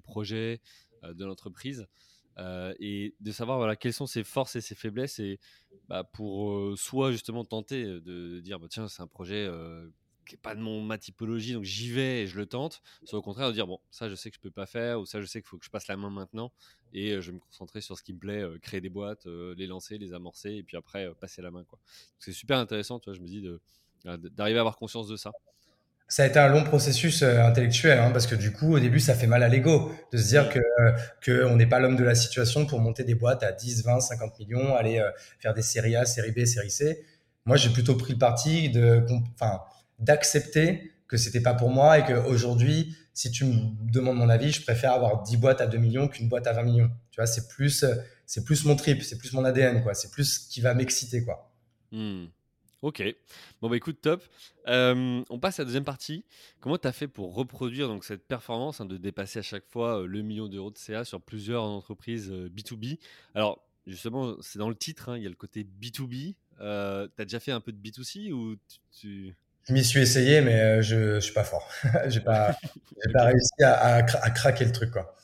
projet de l'entreprise et de savoir voilà quelles sont ses forces et ses faiblesses et bah, pour soit justement tenter de, dire bah, tiens c'est un projet pas de mon, ma typologie, donc j'y vais et je le tente. Soit au contraire de dire, bon, ça je sais que je peux pas faire, ou ça je sais qu'il faut que je passe la main maintenant, et euh, je vais me concentrer sur ce qui me plaît, euh, créer des boîtes, euh, les lancer, les amorcer, et puis après passer la main. quoi. C'est super intéressant, tu vois, je me dis, d'arriver à avoir conscience de ça. Ça a été un long processus intellectuel, hein, parce que du coup, au début, ça fait mal à l'ego de se dire que qu'on n'est pas l'homme de la situation pour monter des boîtes à 10, 20, 50 millions, aller faire des séries A, série B, série C. Moi, j'ai plutôt pris le parti de, enfin, d'accepter que c'était pas pour moi et qu'aujourd'hui, si tu me demandes mon avis, je préfère avoir 10 boîtes à 2 millions qu'une boîte à 20 millions. Tu vois, c'est plus, c'est plus mon trip, c'est plus mon ADN, quoi. C'est plus ce qui va m'exciter, quoi. Mmh. Ok. Bon, bah écoute, top. On passe à la deuxième partie. Comment tu as fait pour reproduire donc, cette performance hein, de dépasser à chaque fois le million d'euros de CA sur plusieurs entreprises euh, B2B Alors, justement, c'est dans le titre, hein, il y a le côté B2B. Euh, tu as déjà fait un peu de B2C ou tu- Je m'y suis essayé, mais euh, je, je suis pas fort. J'ai pas, pas réussi à, à cra- à craquer le truc, quoi.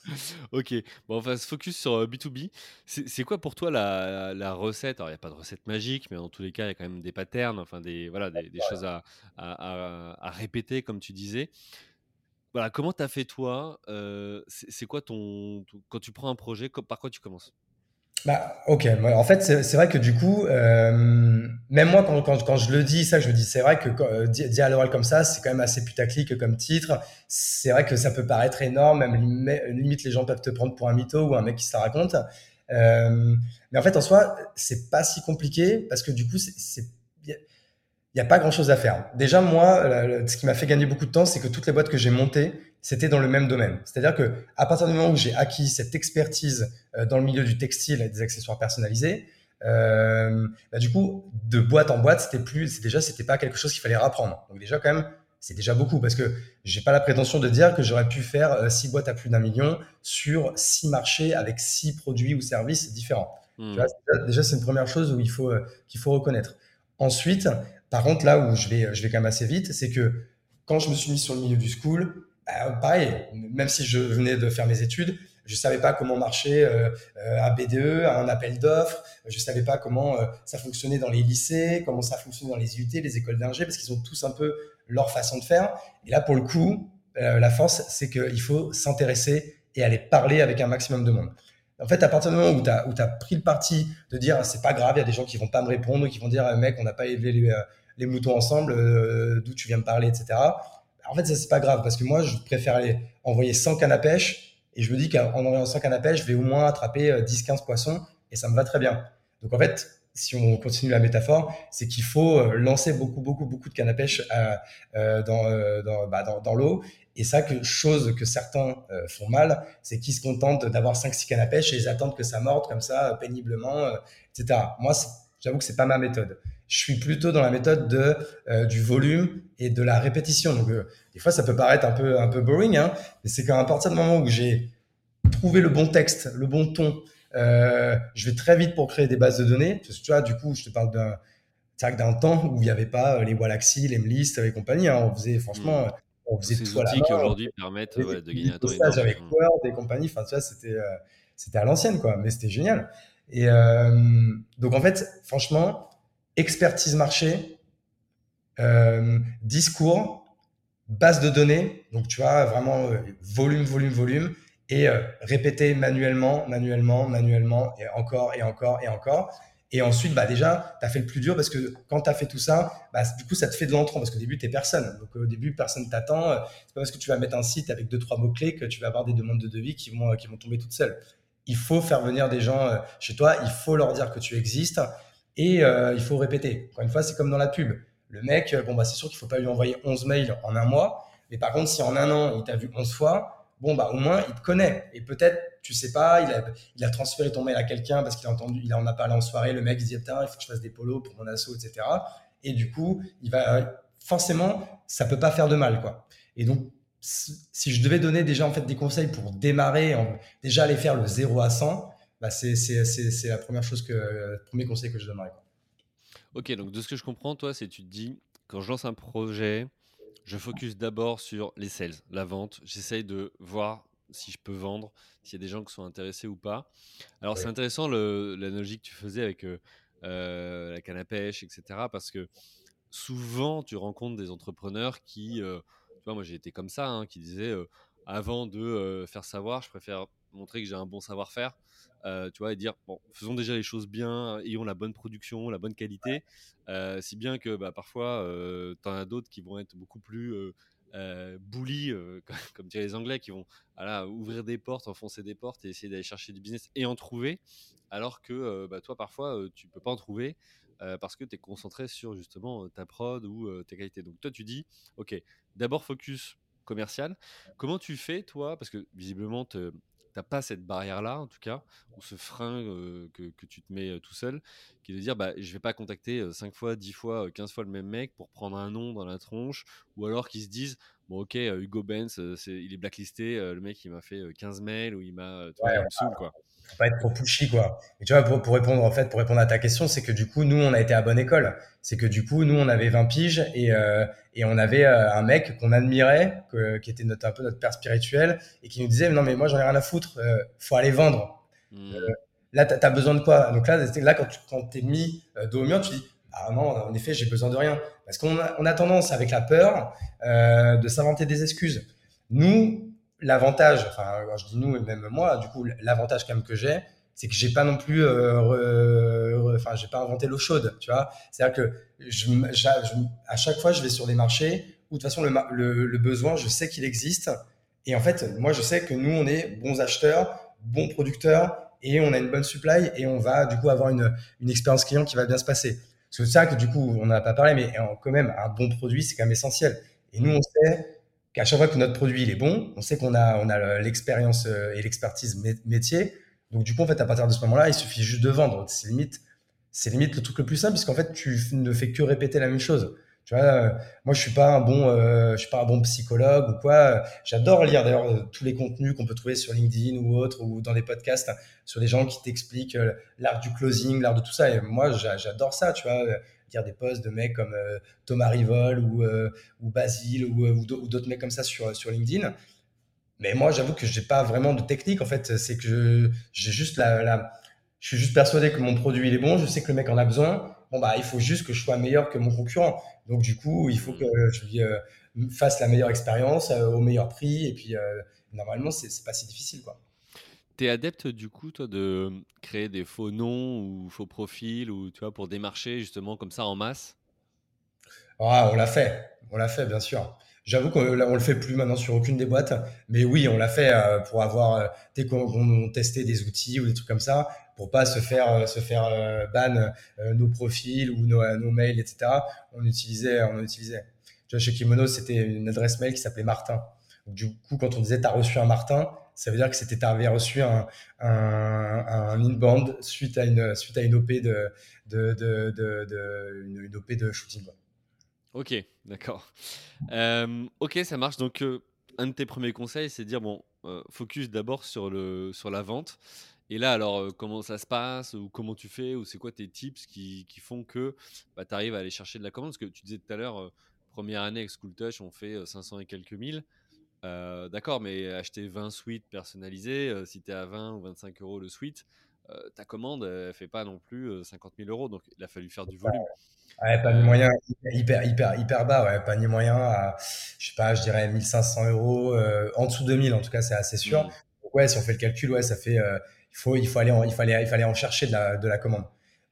Ok, bon, on va se focus sur euh, B2B. C'est c'est quoi pour toi la, recette? Alors, il n'y a pas de recette magique, mais dans tous les cas, il y a quand même des patterns, enfin des, voilà, des, choses à, répéter, comme tu disais. Voilà, comment tu as fait toi? euh, c'est quoi ton, Quand tu prends un projet, par quoi tu commences? Bah, ok. En fait, c'est vrai que du coup, euh, même moi, quand, quand, je le dis, ça, je me dis, c'est vrai que euh, dit à l'oral comme ça, c'est quand même assez putaclic comme titre. C'est vrai que ça peut paraître énorme, même lim- limite, les gens peuvent te prendre pour un mytho ou un mec qui se raconte. Euh, mais en fait, en soi, c'est pas si compliqué parce que du coup, c'est, il n'y a pas grand-chose à faire. Déjà, moi, ce qui m'a fait gagner beaucoup de temps, c'est que toutes les boîtes que j'ai montées, c'était dans le même domaine. C'est-à-dire que à partir du moment où j'ai acquis cette expertise euh, dans le milieu du textile et des accessoires personnalisés, euh, bah, du coup, de boîte en boîte, c'était plus, c'est déjà, c'était pas quelque chose qu'il fallait rapprendre. Donc déjà, quand même, c'est déjà beaucoup parce que j'ai pas la prétention de dire que j'aurais pu faire euh, six boîtes à plus d'un million sur six marchés avec six produits ou services différents. Tu vois, Hmm, déjà, déjà, c'est une première chose où il faut, euh, qu'il faut reconnaître. Ensuite, par contre, là où je vais, je vais quand même assez vite, c'est que quand je me suis mis sur le milieu du school, bah, pareil, même si je venais de faire mes études, je savais pas comment marchait euh, euh, un BDE, un appel d'offres, je savais pas comment euh, ça fonctionnait dans les lycées, comment ça fonctionnait dans les UT, les écoles d'ingé, parce qu'ils ont tous un peu leur façon de faire. Et là, pour le coup, euh, la force, c'est qu'il faut s'intéresser et aller parler avec un maximum de monde. En fait, à partir du moment où tu as, pris le parti de dire c'est pas grave, il y a des gens qui vont pas me répondre, qui vont dire euh, mec, on n'a pas élevé les, euh, les moutons ensemble, euh, d'où tu viens me parler, etc. En fait, ça c'est pas grave parce que moi, je préfère aller envoyer 100 cannes à pêche et je me dis qu'en envoyant 100 cannes à pêche, je vais au moins attraper euh, 10-15 poissons et ça me va très bien. Donc en fait, si on continue la métaphore, c'est qu'il faut euh, lancer beaucoup, beaucoup, beaucoup de cannes à pêche euh, euh, dans, euh, bah, dans, dans l'eau. Et ça, que, chose que certains euh, font mal, c'est qu'ils se contentent d'avoir 5-6 cannes à pêche et ils attendent que ça morde comme ça, euh, péniblement, euh, etc. Moi, j'avoue que c'est pas ma méthode. Je suis plutôt dans la méthode de, euh, du volume et de la répétition. Donc, euh, des fois, ça peut paraître un peu, un peu boring, hein, mais c'est qu'à partir du moment où j'ai trouvé le bon texte, le bon ton, euh, je vais très vite pour créer des bases de données. Parce que tu vois, du coup, je te parle d'un d'un temps où il n'y avait pas euh, les Wallaxy, les MList et compagnie. Hein. On faisait, franchement, hmm. on faisait ces tout outils qui aujourd'hui permettent ouais, de gagner un temps énorme. avec Hmm. Word et compagnie. Enfin, tu vois, c'était euh, c'était à l'ancienne, quoi. Mais c'était génial. Et donc, en fait, franchement, expertise marché, euh, discours, base de données, donc tu vois, vraiment euh, volume, volume, volume, et euh, répéter manuellement, manuellement, manuellement, et encore, et encore, et encore. Et ensuite, bah déjà, tu as fait le plus dur parce que quand tu as fait tout ça, bah, du coup, ça te fait de l'entrant parce qu'au début, tu personne. Donc au début, personne t'attend. C'est pas parce que tu vas mettre un site avec deux, trois mots-clés que tu vas avoir des demandes de devis qui vont, qui vont tomber toutes seules. Il faut faire venir des gens chez toi, il faut leur dire que tu existes et il faut répéter. Encore une fois, c'est comme dans la pub. Le mec, euh, bon, bah, c'est sûr qu'il faut pas lui envoyer 11 mails en un mois. Mais par contre, si en un an, il t'a vu 11 fois, bon, bah, au moins, il te connaît. Et peut-être, tu sais pas, il a, transféré ton mail à quelqu'un parce qu'il a entendu, il en a parlé en soirée. Le mec, il dit, il faut que je fasse des polos pour mon assaut, etc. Et du coup, il va, forcément, ça peut pas faire de mal, quoi. Et donc, si je devais donner déjà, en fait, des conseils pour démarrer, déjà aller faire le 0 à 100, bah, c'est, la première chose que, le premier conseil que je donnerais. Ok, donc de ce que je comprends, toi, c'est tu te dis, quand je lance un projet, je focus d'abord sur les sales, la vente. J'essaye de voir si je peux vendre, s'il y a des gens qui sont intéressés ou pas. Alors, c'est intéressant l'analogie que tu faisais avec euh, euh, la canne à pêche, etc. Parce que souvent, tu rencontres des entrepreneurs qui, euh, tu vois, moi j'ai été comme ça, hein, qui disaient, euh, avant de faire savoir, je préfère montrer que j'ai un bon savoir-faire, euh, tu vois, et dire, bon, faisons déjà les choses bien, ayons la bonne production, la bonne qualité, euh, si bien que bah, parfois, tu en as d'autres qui vont être beaucoup plus euh, euh, bully, euh, comme, comme diraient les Anglais, qui vont voilà, ouvrir des portes, enfoncer des portes et essayer d'aller chercher du business et en trouver, alors que euh, bah, toi, parfois, euh, tu peux pas en trouver euh, parce que tu es concentré sur justement euh, ta prod ou euh, tes qualités. Donc toi, tu dis, ok, d'abord focus commercial. Comment tu fais, toi? Parce que visiblement, tu n'as pas cette barrière-là, en tout cas, ou ce frein que, que, tu te mets tout seul, qui est de dire bah, je vais pas contacter 5 fois, 10 fois, 15 fois le même mec pour prendre un nom dans la tronche, ou alors qu'ils se disent bon, ok, Hugo Benz, il est blacklisté, le mec il m'a fait 15 mails ou il m'a. Ouais, me saoule, quoi faut pas être trop pushy quoi. Et tu vois pour, pour, répondre en fait pour répondre à ta question, c'est que du coup nous on a été à bonne école. C'est que du coup nous on avait 20 piges et euh, et on avait euh, un mec qu'on admirait, que, qui était notre un peu notre père spirituel et qui nous disait non mais moi j'en ai rien à foutre, euh, faut aller vendre. Hmm. Euh, là tu as besoin de quoi? Donc là là quand tu quand t'es mis dos au mur, tu dis ah non en effet j'ai besoin de rien parce qu'on a, on a tendance avec la peur de s'inventer des excuses. Nous l'avantage, enfin, je dis nous et même moi, du coup, l'avantage quand même que j'ai, c'est que j'ai pas non plus, euh, enfin, j'ai pas inventé l'eau chaude, tu vois. C'est-à-dire que je, à chaque fois, je vais sur des marchés où de toute façon le, le, besoin, je sais qu'il existe. Et en fait, moi, je sais que nous, on est bons acheteurs, bons producteurs, et on a une bonne supply, et on va du coup avoir une, une expérience client qui va bien se passer. C'est ça que du coup, on n'a pas parlé, mais quand même, un bon produit, c'est quand même essentiel. Et nous, on sait qu'à chaque fois que notre produit il est bon, on sait qu'on a, on a l'expérience euh, et l'expertise métier. Donc du coup, en fait, à partir de ce moment-là, il suffit juste de vendre. C'est limite, c'est limite le truc le plus simple, puisqu'en fait, tu ne fais que répéter la même chose. Tu vois, euh, moi, je suis pas un bon, euh, je suis pas un bon psychologue ou quoi. J'adore lire d'ailleurs tous les contenus qu'on peut trouver sur LinkedIn ou autre ou dans des podcasts sur des gens qui t'expliquent l'art du closing, l'art de tout ça. Et moi, j'adore ça. Tu vois, des posts de mecs comme euh, Thomas Rivol ou, euh, ou Basile ou, euh, ou d'autres mecs comme ça sur, sur LinkedIn. Mais moi, j'avoue que j'ai pas vraiment de technique. En fait, c'est que j'ai juste la, je suis juste persuadé que mon produit il est bon. Je sais que le mec en a besoin. Bon bah, il faut juste que je sois meilleur que mon concurrent. Donc du coup, il faut que je lui fasse la meilleure expérience au meilleur prix. Et puis normalement, c'est pas si difficile quoi. T'es adepte du coup, toi, de créer des faux noms ou faux profils ou tu vois pour démarcher justement comme ça en masse? Ah, on l'a fait, on l'a fait bien sûr. J'avoue qu'on on le fait plus maintenant sur aucune des boîtes, mais oui, on l'a fait euh, pour avoir euh, dès qu'on testait des outils ou des trucs comme ça, pour pas se faire euh, se faire ban nos profils ou nos, nos, mails, etc. On utilisait, on utilisait. Tu vois, chez Kimono, c'était une adresse mail qui s'appelait Martin. du coup, quand on disait t'as reçu un Martin, ça veut dire que c'était avais reçu un, un, un inbound suite à une suite à une OP de de, de, de, une, OP de shooting. Ok, d'accord. Euh, ok, ça marche. Donc, euh, un de tes premiers conseils, c'est de dire bon, euh, focus d'abord sur le sur la vente. Et là, alors, comment ça se passe ou comment tu fais ou c'est quoi tes tips qui, qui font que bah, tu arrives à aller chercher de la commande? Parce que tu disais tout à l'heure, première année avec School Touch, on fait 500 et quelques mille. Euh, d'accord, mais acheter 20 suites personnalisées, euh, si tu es à 20 ou 25 euros le suite, euh, ta commande ne fait pas non plus 50 000 euros. Donc, il a fallu faire du volume. Ouais, pas de moyen hyper, hyper, hyper bas, ouais, pas ni moyen à, je sais pas, je dirais 1500 euros, en dessous de 2000, en tout cas, c'est assez sûr. Mmh. ouais, si on fait le calcul, ouais, ça fait, il faut, il faut aller, en, il fallait, il fallait en chercher de la, de la commande.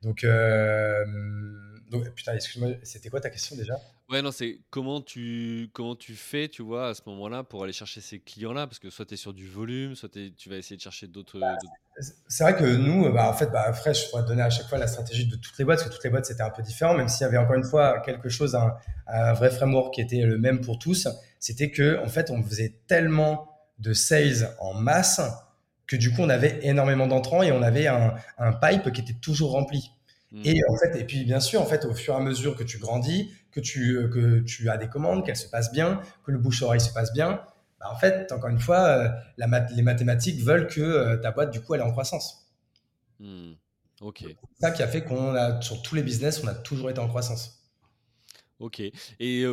Donc, donc, putain, excuse-moi, c'était quoi ta question déjà? Ouais, non, c'est comment tu, comment tu fais, tu vois, à ce moment-là, pour aller chercher ces clients-là? Parce que soit tu es sur du volume, soit tu vas essayer de chercher d'autres. Bah, c'est vrai que nous, bah, en fait, bah, Fresh, je pourrais donner à chaque fois la stratégie de toutes les boîtes, parce que toutes les boîtes, c'était un peu différent, même s'il y avait encore une fois quelque chose, un, un, vrai framework qui était le même pour tous. C'était que, en fait, on faisait tellement de sales en masse que du coup, on avait énormément d'entrants et on avait un, un pipe qui était toujours rempli. Et mmh. en fait, et puis bien sûr, en fait, au fur et à mesure que tu grandis, que tu, euh, que tu as des commandes, qu'elles se passent bien, que le bouche-oreille se passe bien, bah en fait, encore une fois, euh, les mathématiques veulent que euh, ta boîte, du coup, elle est en croissance. Mmh. Ok. C'est ça qui a fait qu'on a, sur tous les business, on a toujours été en croissance. Ok. Et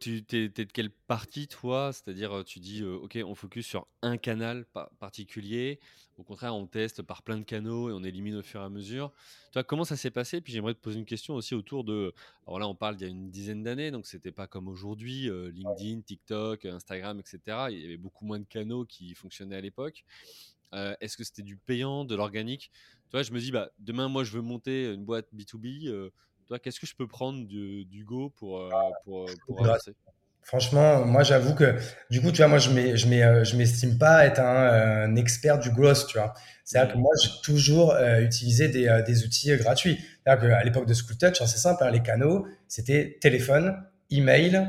tu es, de quelle partie, toi? C'est-à-dire, tu dis, OK, on focus sur un canal particulier. Au contraire, on teste par plein de canaux et on élimine au fur et à mesure. Tu vois, comment ça s'est passé? Puis j'aimerais te poser une question aussi autour de. Alors là, on parle d'il y a une dizaine d'années, donc c'était pas comme aujourd'hui, LinkedIn, TikTok, Instagram, etc. Il y avait beaucoup moins de canaux qui fonctionnaient à l'époque. Est-ce que c'était du payant, de l'organique? Tu vois, je me dis, bah, demain, moi, je veux monter une boîte B2B qu'est-ce que je peux prendre du, Go pour, euh, pour, euh, pour avancer? Franchement, moi, j'avoue que du coup, tu vois, moi, je ne euh, m'estime pas être un, expert du growth, tu vois. C'est-à-dire que mmh. moi, j'ai toujours utilisé des, des, outils gratuits. C'est-à-dire qu'à l'époque de School Touch, hein, c'est simple, hein, les canaux, c'était téléphone, email,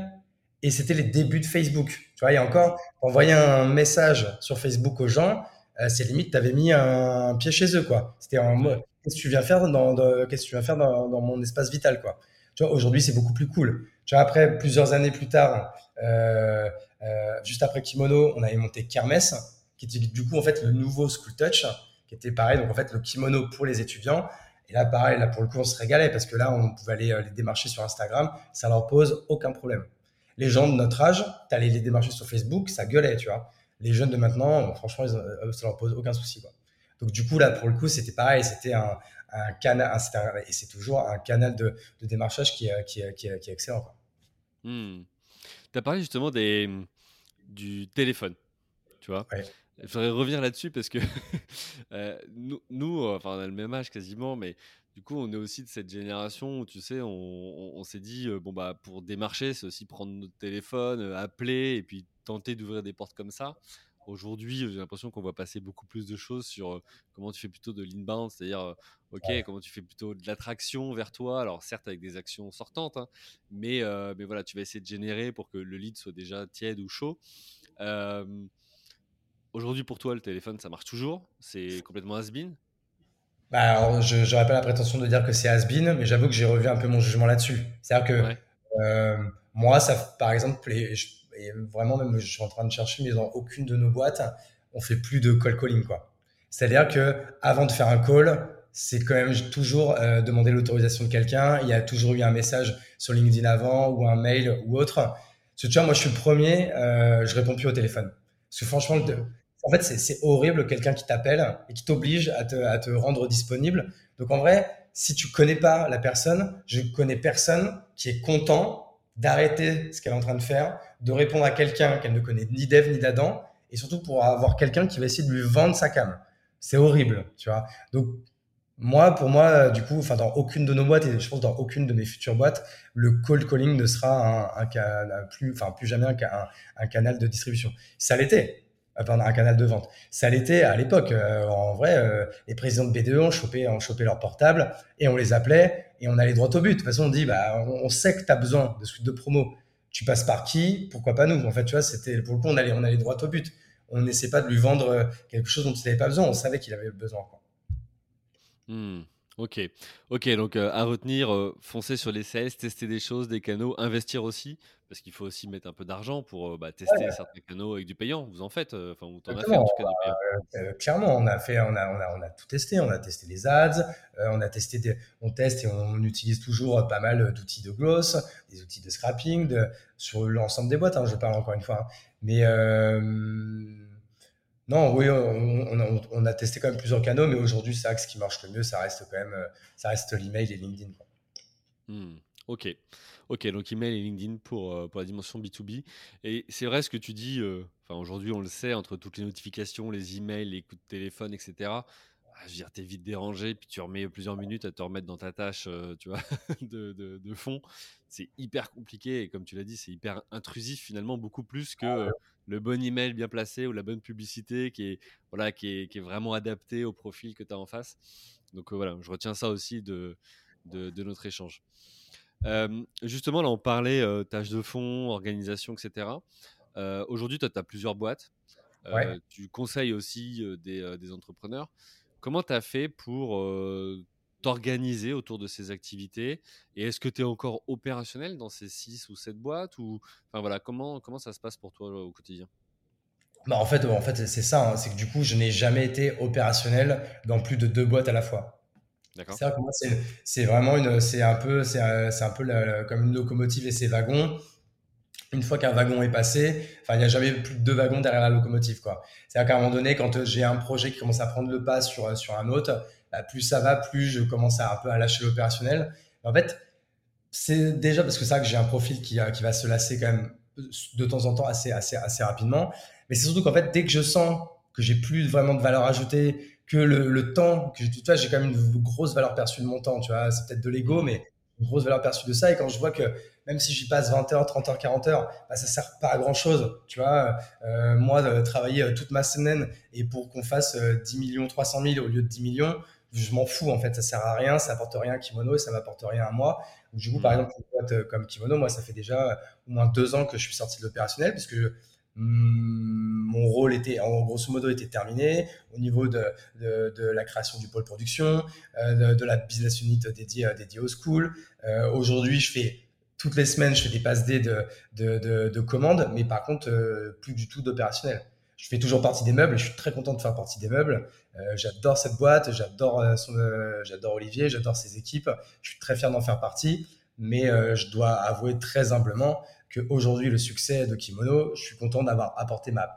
et c'était les débuts de Facebook. Tu vois, il y a encore, envoyer un message sur Facebook aux gens, c'est limite, tu avais mis un pied chez eux, quoi. C'était en mode, qu'est-ce que tu viens faire dans, mon espace vital, quoi. Tu vois, aujourd'hui, c'est beaucoup plus cool. Tu vois, après, plusieurs années plus tard, euh, euh, juste après Kimono, on avait monté Kermesse, qui était du coup, en fait, le nouveau School Touch, qui était pareil, donc en fait, le kimono pour les étudiants. Et là, pareil, là, pour le coup, on se régalait parce que là, on pouvait aller les démarcher sur Instagram, ça leur pose aucun problème. Les gens de notre âge, tu allais les démarcher sur Facebook, ça gueulait, tu vois les jeunes de maintenant, franchement, ça leur pose aucun souci. Quoi. Donc du coup, là, pour le coup, c'était pareil, c'était un, canal, et c'est toujours un canal de, démarchage qui, qui, qui, est excellent. Hmm. Tu as parlé justement des, du téléphone, tu vois? Il faudrait revenir là-dessus parce que euh, nous, nous, enfin, on a le même âge quasiment, mais du coup, on est aussi de cette génération où, tu sais, on, s'est dit, euh, bon, bah, pour démarcher, c'est aussi prendre notre téléphone, euh, appeler et puis tenter d'ouvrir des portes comme ça. Aujourd'hui, j'ai l'impression qu'on voit passer beaucoup plus de choses sur comment tu fais plutôt de l'inbound, c'est-à-dire, ok, comment tu fais plutôt de l'attraction vers toi. Alors, certes, avec des actions sortantes, hein, mais, mais voilà, tu vas essayer de générer pour que le lead soit déjà tiède ou chaud. Aujourd'hui, pour toi, le téléphone, ça marche toujours? C'est complètement has-been bah, alors, je n'aurais pas la prétention de dire que c'est has-been, mais j'avoue que j'ai revu un peu mon jugement là-dessus. C'est-à-dire que euh, moi, ça, par exemple, et, vraiment, même, je suis en train de chercher, mais dans aucune de nos boîtes, on fait plus de call calling. C'est-à-dire que avant de faire un call, c'est quand même toujours euh, demander l'autorisation de quelqu'un. Il y a toujours eu un message sur LinkedIn avant ou un mail ou autre. Parce que tu vois, moi, je suis le premier, euh, je réponds plus au téléphone. Parce que franchement, en fait, c'est horrible quelqu'un qui t'appelle et qui t'oblige à te, à te, rendre disponible. Donc en vrai, si tu connais pas la personne, je connais personne qui est content d'arrêter ce qu'elle est en train de faire, de répondre à quelqu'un qu'elle ne connaît ni d'Eve ni d'Adam, et surtout pour avoir quelqu'un qui va essayer de lui vendre sa cam. C'est horrible, tu vois. Donc moi, pour moi, du coup, enfin dans aucune de nos boîtes et je pense dans aucune de mes futures boîtes, le cold calling ne sera un, plus, enfin plus jamais un, canal de distribution. Ça l'était enfin, un canal de vente. Ça l'était à l'époque. Euh, en vrai, euh, les présidents de BDE ont chopé, ont chopé leur portable et on les appelait et on allait droit au but. De toute façon, on dit, bah, on, sait que tu as besoin de suite de promo. Tu passes par qui? Pourquoi pas nous? En fait, tu vois, c'était pour le coup, on allait, on allait droit au but. On n'essayait pas de lui vendre euh, quelque chose dont il n'avait pas besoin. On savait qu'il avait besoin. Hmm. Ok, ok, donc à retenir, foncer sur les sales, tester des choses, des canaux, investir aussi, parce qu'il faut aussi mettre un peu d'argent pour bah, tester certains canaux avec du payant. Vous en faites, enfin, vous en avez fait en tout cas du payant. clairement, on a fait, on a, on a, on a tout testé. On a testé les ads, on a testé, des, on teste et on, utilise toujours pas mal d'outils de growth, des outils de scrapping, de, sur l'ensemble des boîtes. Hein, je parle encore une fois, hein. mais non, oui, on, a, testé quand même plusieurs canaux, mais aujourd'hui, c'est ce qui marche le mieux, ça reste quand même, euh, ça reste l'email et LinkedIn. Hmm, ok, ok, donc email et LinkedIn pour, euh, pour la dimension B2B. Et c'est vrai ce que tu dis, euh, enfin aujourd'hui on le sait, entre toutes les notifications, les emails, les coups de téléphone, etc. Ah, je veux dire, t'es vite dérangé, puis tu remets plusieurs minutes à te remettre dans ta tâche, tu vois, de, de, fond. C'est hyper compliqué et comme tu l'as dit, c'est hyper intrusif finalement, beaucoup plus que ah le bon email bien placé ou la bonne publicité qui est, voilà, qui est, qui est vraiment adaptée au profil que tu as en face. Donc voilà, je retiens ça aussi de, de, notre échange. justement, là, on parlait tâches de fond, organisation, etc. Aujourd'hui, tu as, plusieurs boîtes. Tu conseilles aussi des, des, entrepreneurs. Comment tu as fait pour t'organiser autour de ces activités Et est-ce que tu es encore opérationnel dans ces 6 ou 7 boîtes ou enfin voilà, comment comment ça se passe pour toi au quotidien? Bah en fait, en fait c'est ça, hein, c'est que du coup, je n'ai jamais été opérationnel dans plus de deux boîtes à la fois. C'est vraiment une, c'est un peu, c'est un peu comme une locomotive et ses wagons. Une fois qu'un wagon est passé, enfin, il n'y a jamais plus de deux wagons derrière la locomotive, quoi. C'est-à-dire qu'à un moment donné, quand j'ai un projet qui commence à prendre le pas sur, sur un autre, bah, plus ça va, plus je commence à un peu à lâcher l'opérationnel. En fait, c'est déjà parce que ça que j'ai un profil qui, qui va se lasser quand même de temps en temps assez, assez, assez rapidement. Mais c'est surtout qu'en fait, dès que je sens que j'ai plus vraiment de valeur ajoutée, que le, le temps, que j'ai, j'ai quand même une grosse valeur perçue de mon temps, tu vois, c'est peut-être de l'ego, mais une grosse valeur perçue de ça. Et quand je vois que même si j'y passe 20 heures, 30 heures, 40 heures, bah, ça sert pas à grand chose. Tu vois, euh, moi, de travailler toute ma semaine et pour qu'on fasse 10 millions, 300 000 au lieu de 10 millions, je m'en fous en fait, ça sert à rien, ça apporte rien à Kimono et ça m'apporte rien à moi. du coup, par mm. exemple, une boîte euh, comme Kimono, moi, ça fait déjà au moins deux ans que je suis sorti de l'opérationnel, puisque hmm, mon rôle était, en grosso modo, était terminé au niveau de, de, la création du pôle production, euh, de, la business unit dédiée, dédiée au school. Euh, aujourd'hui, je fais toutes les semaines, je fais des passes D de, de, de commandes, mais par contre, plus du tout d'opérationnel. Je fais toujours partie des meubles et je suis très content de faire partie des meubles. j'adore cette boîte, j'adore j'adore Olivier, j'adore ses équipes. Je suis très fier d'en faire partie mais euh, je dois avouer très humblement qu'aujourd'hui, le succès de Kimono, je suis content d'avoir apporté ma,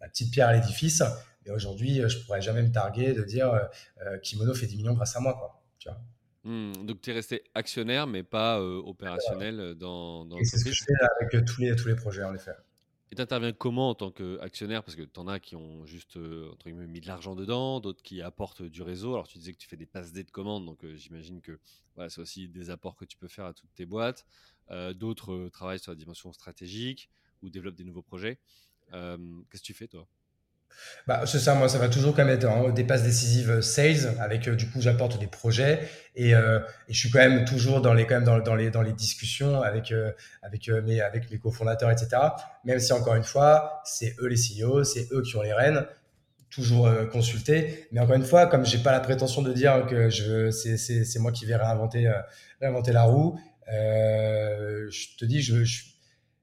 petite pierre à l'édifice. Mais aujourd'hui, je ne pourrais jamais me targuer de dire euh, Kimono fait 10 millions grâce à moi. Quoi, tu vois. Mmh, donc tu es resté actionnaire, mais pas euh, opérationnel dans, dans C'est ce que je fais avec tous les, tous les projets, en effet. Et tu interviens comment en tant qu'actionnaire? Parce que tu en as qui ont juste entre guillemets, mis de l'argent dedans, d'autres qui apportent du réseau. Alors tu disais que tu fais des passes D de commandes, donc j'imagine que voilà, c'est aussi des apports que tu peux faire à toutes tes boîtes. d'autres travaillent sur la dimension stratégique ou développent des nouveaux projets. Qu'est-ce que tu fais toi? Bah, c'est ça, moi, ça va toujours quand même être hein, des passes décisives euh, sales, avec euh, du coup, j'apporte des projets et, euh, et, je suis quand même toujours dans les, quand même dans, dans les, dans les discussions avec, avec, mes, avec mes cofondateurs, etc. Même si, encore une fois, c'est eux les CEO, c'est eux qui ont les rênes, toujours consulter. Mais encore une fois, comme j'ai pas la prétention de dire que je, c'est, c'est, c'est moi qui vais réinventer, réinventer la roue, je te dis, je, je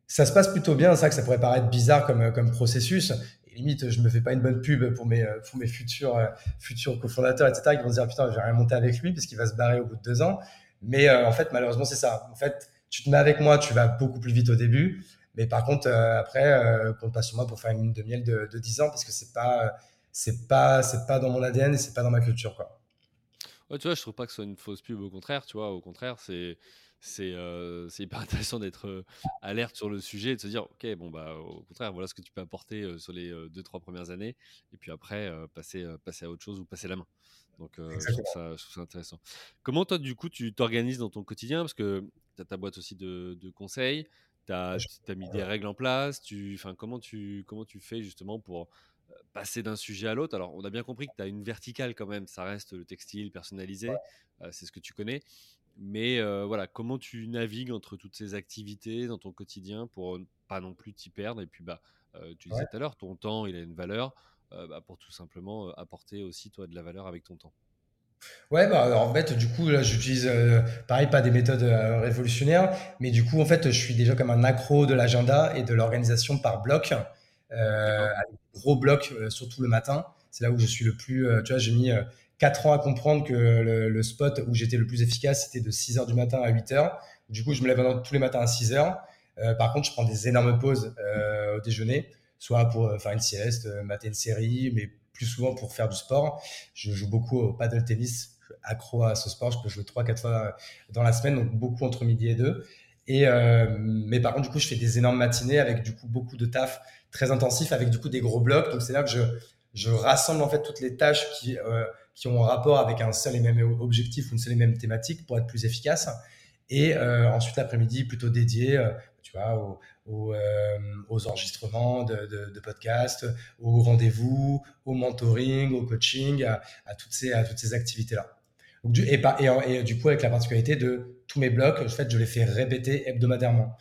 ça se passe plutôt bien, ça que ça pourrait paraître bizarre comme, comme processus, limite, je me fais pas une bonne pub pour mes, euh, pour mes futurs, euh, futurs cofondateurs, etc., qui vont dire, putain, je vais rien monter avec lui, parce qu'il va se barrer au bout de deux ans. Mais euh, en fait, malheureusement, c'est ça. En fait, tu te mets avec moi, tu vas beaucoup plus vite au début. Mais par contre, après, compte pas sur moi pour faire une mine de miel de, de 10 ans, parce que c'est pas, c'est pas, c'est pas dans mon ADN et c'est pas dans ma culture, quoi. Tu vois, je trouve pas que ce soit une fausse pub, au contraire, tu vois, au contraire, c'est euh, c'est hyper intéressant d'être euh, alerte sur le sujet et de se dire ok bon bah au contraire voilà ce que tu peux apporter euh, sur les deux trois premières années et puis après passer passer à autre chose ou passer la main. Donc je trouve, ça, intéressant. Comment toi du coup tu t'organises dans ton quotidien? Parce que tu as ta boîte aussi de, de conseils tu as, as, mis des règles en place tu comment tu comment tu fais justement pour passer d'un sujet à l'autre? Alors on a bien compris que tu as une verticale quand même ça reste le textile personnalisé c'est ce que tu connais mais voilà, comment tu navigues entre toutes ces activités dans ton quotidien pour pas non plus t'y perdre Et puis, bah, tu disais tout à l'heure, ton temps, il a une valeur bah, pour tout simplement apporter aussi, toi, de la valeur avec ton temps. Ouais, bah, en fait, du coup, là, j'utilise, pareil, pas des méthodes révolutionnaires, mais du coup, en fait, je suis déjà comme un accro de l'agenda et de l'organisation par bloc, avec gros blocs, surtout le matin. C'est là où je suis le plus, tu vois, j'ai mis 4 ans à comprendre que le, spot où j'étais le plus efficace, c'était de 6 heures du matin à 8 heures. Du coup, je me lève tous les matins à 6 heures. Euh, par contre, je prends des énormes pauses euh, au déjeuner, soit pour euh, faire une sieste, mater une série, mais plus souvent pour faire du sport. Je joue beaucoup au paddle tennis, accro à ce sport. Je peux jouer 3-4 fois dans la semaine, donc beaucoup entre midi et 2. Et, mais par contre, du coup, je fais des énormes matinées avec du coup beaucoup de taf très intensif, avec du coup des gros blocs. Donc c'est là que je, je rassemble en fait toutes les tâches qui qui ont un rapport avec un seul et même objectif ou une seule et même thématique pour être plus efficace. Et euh, ensuite, l'après-midi, plutôt dédié, euh, tu vois, aux, euh, aux enregistrements de, podcasts, aux rendez-vous, au mentoring, au coaching, à, toutes ces, ces activités-là. Et, et, et, du coup, avec la particularité de tous mes blocs, en fait, je les fais répéter hebdomadairement.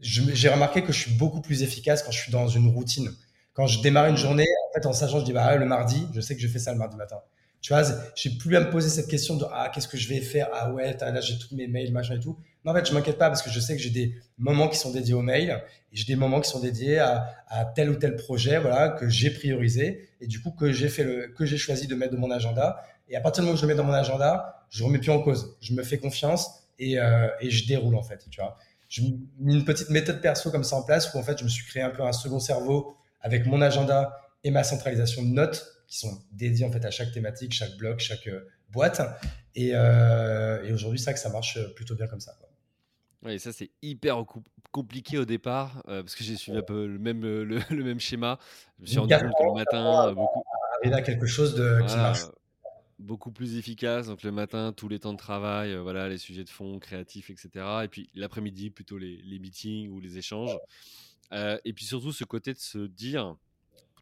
J'ai remarqué que je suis beaucoup plus efficace quand je suis dans une routine. Quand je démarre une journée, en fait, en sachant, je dis, bah, le mardi, je sais que je fais ça le mardi matin. Tu vois, j'ai plus à me poser cette question de ah qu'est-ce que je vais faire? Ah ouais là j'ai tous mes mails machin et tout. Non en fait je m'inquiète pas parce que je sais que j'ai des moments qui sont dédiés aux mails et j'ai des moments qui sont dédiés à, à, tel ou tel projet voilà que j'ai priorisé et du coup que j'ai fait le que j'ai choisi de mettre dans mon agenda. Et à partir du moment où je le mets dans mon agenda je remets plus en cause. Je me fais confiance et, euh, et je déroule en fait tu vois. J'ai mis une petite méthode perso comme ça en place où en fait je me suis créé un peu un second cerveau avec mon agenda et ma centralisation de notes qui sont dédiés en fait à chaque thématique, chaque bloc, chaque euh, boîte. Et, euh, et aujourd'hui, ça que ça marche plutôt bien comme ça. Quoi. Oui, ça c'est hyper compliqué au départ euh, parce que j'ai suivi un peu le même, le, même schéma. Je me suis rendu compte que le matin, beaucoup. Arriver à quelque chose de, qui marche. Beaucoup plus efficace. Donc le matin, tous les temps de travail, voilà, les sujets de fond, créatifs, etc. Et puis l'après-midi, plutôt les, les, meetings ou les échanges. et puis surtout ce côté de se dire,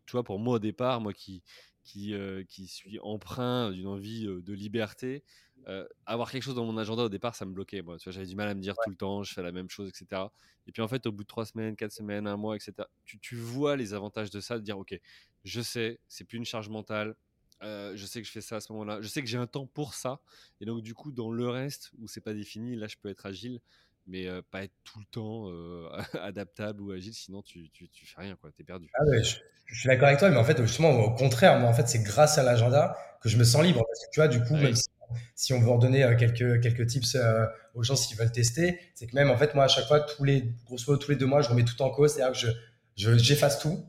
tu vois, pour moi au départ, moi qui, qui, qui suis empreint d'une envie de liberté, avoir quelque chose dans mon agenda au départ, ça me bloquait. Moi, j'avais du mal à me dire tout le temps, je fais la même chose, etc. Et puis en fait, au bout de trois semaines, quatre semaines, un mois, etc., tu, tu vois les avantages de ça, de dire ok, je sais, c'est plus une charge mentale. je sais que je fais ça à ce moment-là. Je sais que j'ai un temps pour ça. Et donc, du coup, dans le reste où c'est pas défini, là, je peux être agile, mais pas être tout le temps adaptable ou agile. Sinon, tu, tu, tu fais rien, quoi. T'es perdu. Ah ouais, je, suis d'accord avec toi, mais en fait, justement, au contraire, moi, en fait, c'est grâce à l'agenda que je me sens libre. Parce que tu vois, du coup, même si, on veut en donner quelques, quelques tips aux gens s'ils veulent tester, c'est que même, en fait, moi, à chaque fois, tous les, grosso modo, tous les deux mois, je remets tout en cause. C'est-à-dire que je, j'efface tout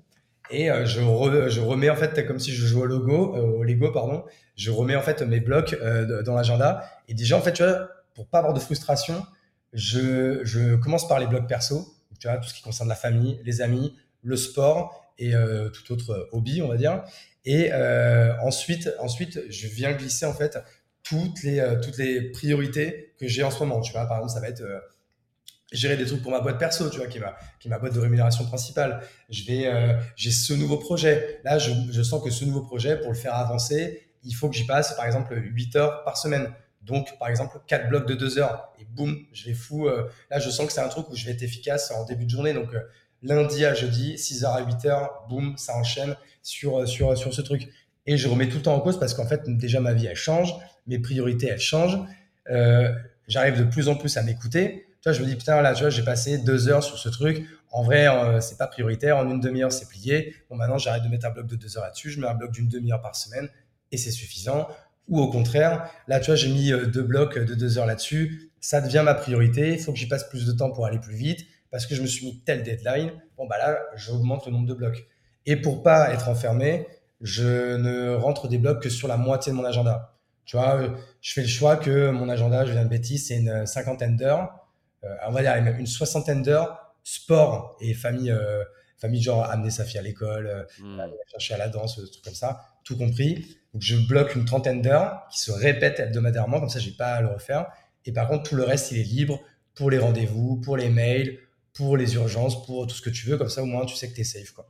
et je, je, remets en fait comme si je jouais au logo au Lego pardon je remets en fait mes blocs dans l'agenda et déjà en fait tu vois pour pas avoir de frustration je, commence par les blocs perso, tu vois, tout ce qui concerne la famille, les amis, le sport et euh, tout autre euh, hobby, on va dire. Et euh, ensuite, ensuite, je viens glisser en fait toutes les, toutes les priorités que j'ai en ce moment. Tu vois, par exemple, ça va être gérer des trucs pour ma boîte perso, tu vois, qui est ma, qui est ma boîte de rémunération principale. Je vais, j'ai ce nouveau projet. Là, je, je sens que ce nouveau projet, pour le faire avancer, il faut que j'y passe, par exemple, 8 heures par semaine. Donc, par exemple, quatre blocs de deux heures et boum, je les fous. Euh, là, je sens que c'est un truc où je vais être efficace en début de journée. Donc, euh, lundi à jeudi, 6h à 8h, boum, ça enchaîne sur, euh, sur ce truc. Et je remets tout le temps en cause parce qu'en fait, déjà, ma vie, elle change. Mes priorités, elles changent. J'arrive de plus en plus à m'écouter. Tu vois, je me dis, putain, là, tu vois, j'ai passé deux heures sur ce truc. En vrai, c'est pas prioritaire. En une demi-heure, c'est plié. Bon, maintenant, j'arrête de mettre un bloc de deux heures là-dessus. Je mets un bloc d'une demi-heure par semaine et c'est suffisant. Ou au contraire, là, tu vois, j'ai mis euh, deux blocs de deux heures là-dessus. Ça devient ma priorité. Il faut que j'y passe plus de temps pour aller plus vite parce que je me suis mis tel deadline. Bon, bah là, j'augmente le nombre de blocs. Et pour pas être enfermé, je ne rentre des blocs que sur la moitié de mon agenda. Tu vois, je fais le choix que mon agenda, je viens de bêtise, c'est une cinquantaine d'heures. Euh, on va dire même une soixantaine d'heures sport et famille, euh, famille genre amener sa fille à l'école, mmh. chercher à la danse, des trucs comme ça, tout compris. Donc, je bloque une trentaine d'heures qui se répètent hebdomadairement, comme ça, j'ai pas à le refaire. Et par contre, tout le reste, il est libre pour les rendez-vous, pour les mails, pour les urgences, pour tout ce que tu veux. Comme ça, au moins, tu sais que tu es safe. Quoi.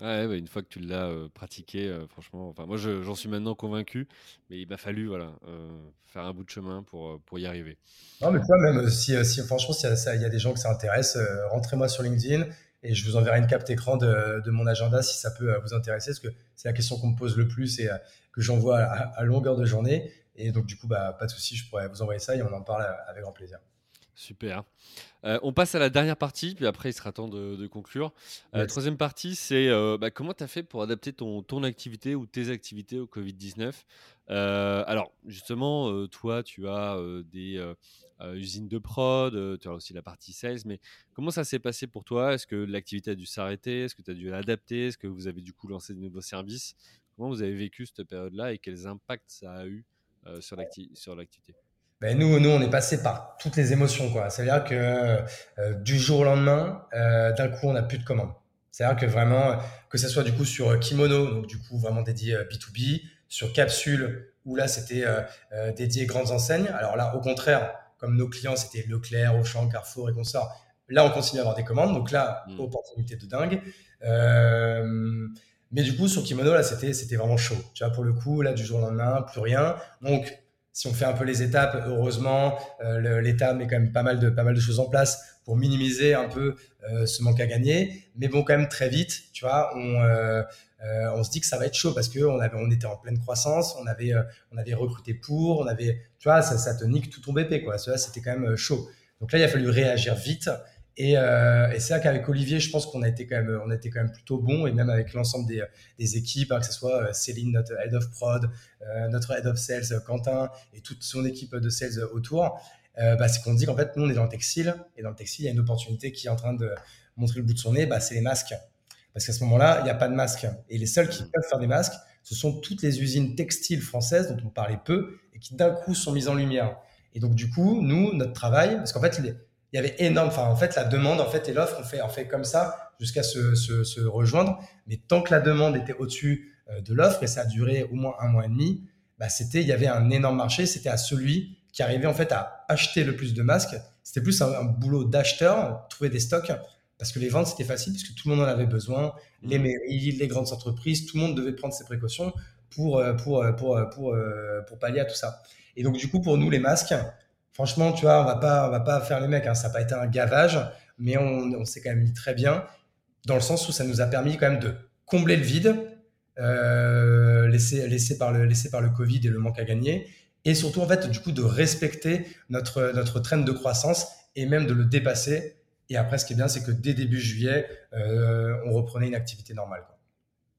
Ouais, bah, une fois que tu l'as euh, pratiqué, euh, franchement, enfin, moi j'en suis maintenant convaincu, mais il m'a fallu voilà, euh, faire un bout de chemin pour, pour y arriver. Non, mais toi, même si, si franchement, il y, y, a des gens que ça intéresse, rentrez-moi sur LinkedIn et je vous enverrai une capte écran de, de, mon agenda si ça peut vous intéresser, parce que c'est la question qu'on me pose le plus et que j'envoie à, longueur de journée. Et donc, du coup, bah, pas de souci, je pourrais vous envoyer ça et on en parle avec grand plaisir. Super. Euh, on passe à la dernière partie, puis après il sera temps de, conclure. La euh, troisième partie, c'est euh, bah, comment tu as fait pour adapter ton, ton activité ou tes activités au Covid-19 Alors, justement, toi, tu as des usines de prod, tu as aussi la partie sales, mais comment ça s'est passé pour toi? Est-ce que l'activité a dû s'arrêter? Est-ce que tu as dû l'adapter? Est-ce que vous avez du coup lancé de nouveaux services? Comment vous avez vécu cette période-là et quels impacts ça a eu euh, sur l'activité? Ben nous, nous, on est passé par toutes les émotions. C'est-à-dire que euh, du jour au lendemain, euh, d'un coup, on n'a plus de commandes. C'est-à-dire que vraiment, que ce soit du coup sur Kimono, donc du coup vraiment dédié B2B, sur Capsule, où là, c'était dédié grandes enseignes. Alors là, au contraire, comme nos clients, c'était Leclerc, Auchan, Carrefour et consorts, là, on continue à avoir des commandes. Donc là, mmh. opportunité de dingue. Mais du coup, sur Kimono, là, c'était, c'était vraiment chaud. Tu vois, pour le coup, là, du jour au lendemain, plus rien. Donc, si on fait un peu les étapes, heureusement, euh, l'État met quand même pas mal, de, pas mal de choses en place pour minimiser un peu euh, ce manque à gagner. Mais bon, quand même, très vite, tu vois, on, euh, on se dit que ça va être chaud parce qu'on avait, on était en pleine croissance, on avait, on avait recruté pour, on avait, tu vois, ça, ça te nique tout ton BP, quoi. Ça, c'était quand même chaud. Donc là, il a fallu réagir vite. Et, euh, c'est là qu'avec Olivier, je pense qu'on a été quand même, on a été quand même plutôt bon, et même avec l'ensemble des, équipes, hein, que ce soit euh, Céline, notre head of prod, euh, notre head of sales, Quentin, et toute son équipe de sales autour, euh, bah, c'est qu'on dit qu'en fait, nous, on est dans le textile, et dans le textile, il y a une opportunité qui est en train de montrer le bout de son nez, bah, c'est les masques. Parce qu'à ce moment-là, il n'y a pas de masques. Et les seuls qui peuvent faire des masques, ce sont toutes les usines textiles françaises dont on parlait peu et qui d'un coup sont mises en lumière. Et donc, du coup, nous, notre travail, parce qu'en fait, il y avait énorme, enfin, en fait, la demande, en fait, et l'offre, on fait, on fait comme ça jusqu'à se, se, se, rejoindre. Mais tant que la demande était au-dessus euh, de l'offre, et ça a duré au moins un mois et demi, bah, c'était, il y avait un énorme marché. C'était à celui qui arrivait, en fait, à acheter le plus de masques. C'était plus un, boulot d'acheteur, trouver des stocks, parce que les ventes, c'était facile, puisque tout le monde en avait besoin. Les mmh. mairies, les grandes entreprises, tout le monde devait prendre ses précautions. pour, pour, pour, pour, pour, pallier à tout ça. Et donc, du coup, pour nous, les masques, franchement, tu vois, on va pas, on va pas faire les mecs, hein, ça n'a pas été un gavage, mais on, on s'est quand même mis très bien, dans le sens où ça nous a permis quand même de combler le vide, euh, laissé, laissé, par le, laissé par le Covid et le manque à gagner, et surtout, en fait, du coup, de respecter notre, notre train de croissance et même de le dépasser. Et après, ce qui est bien, c'est que dès début juillet, euh, on reprenait une activité normale.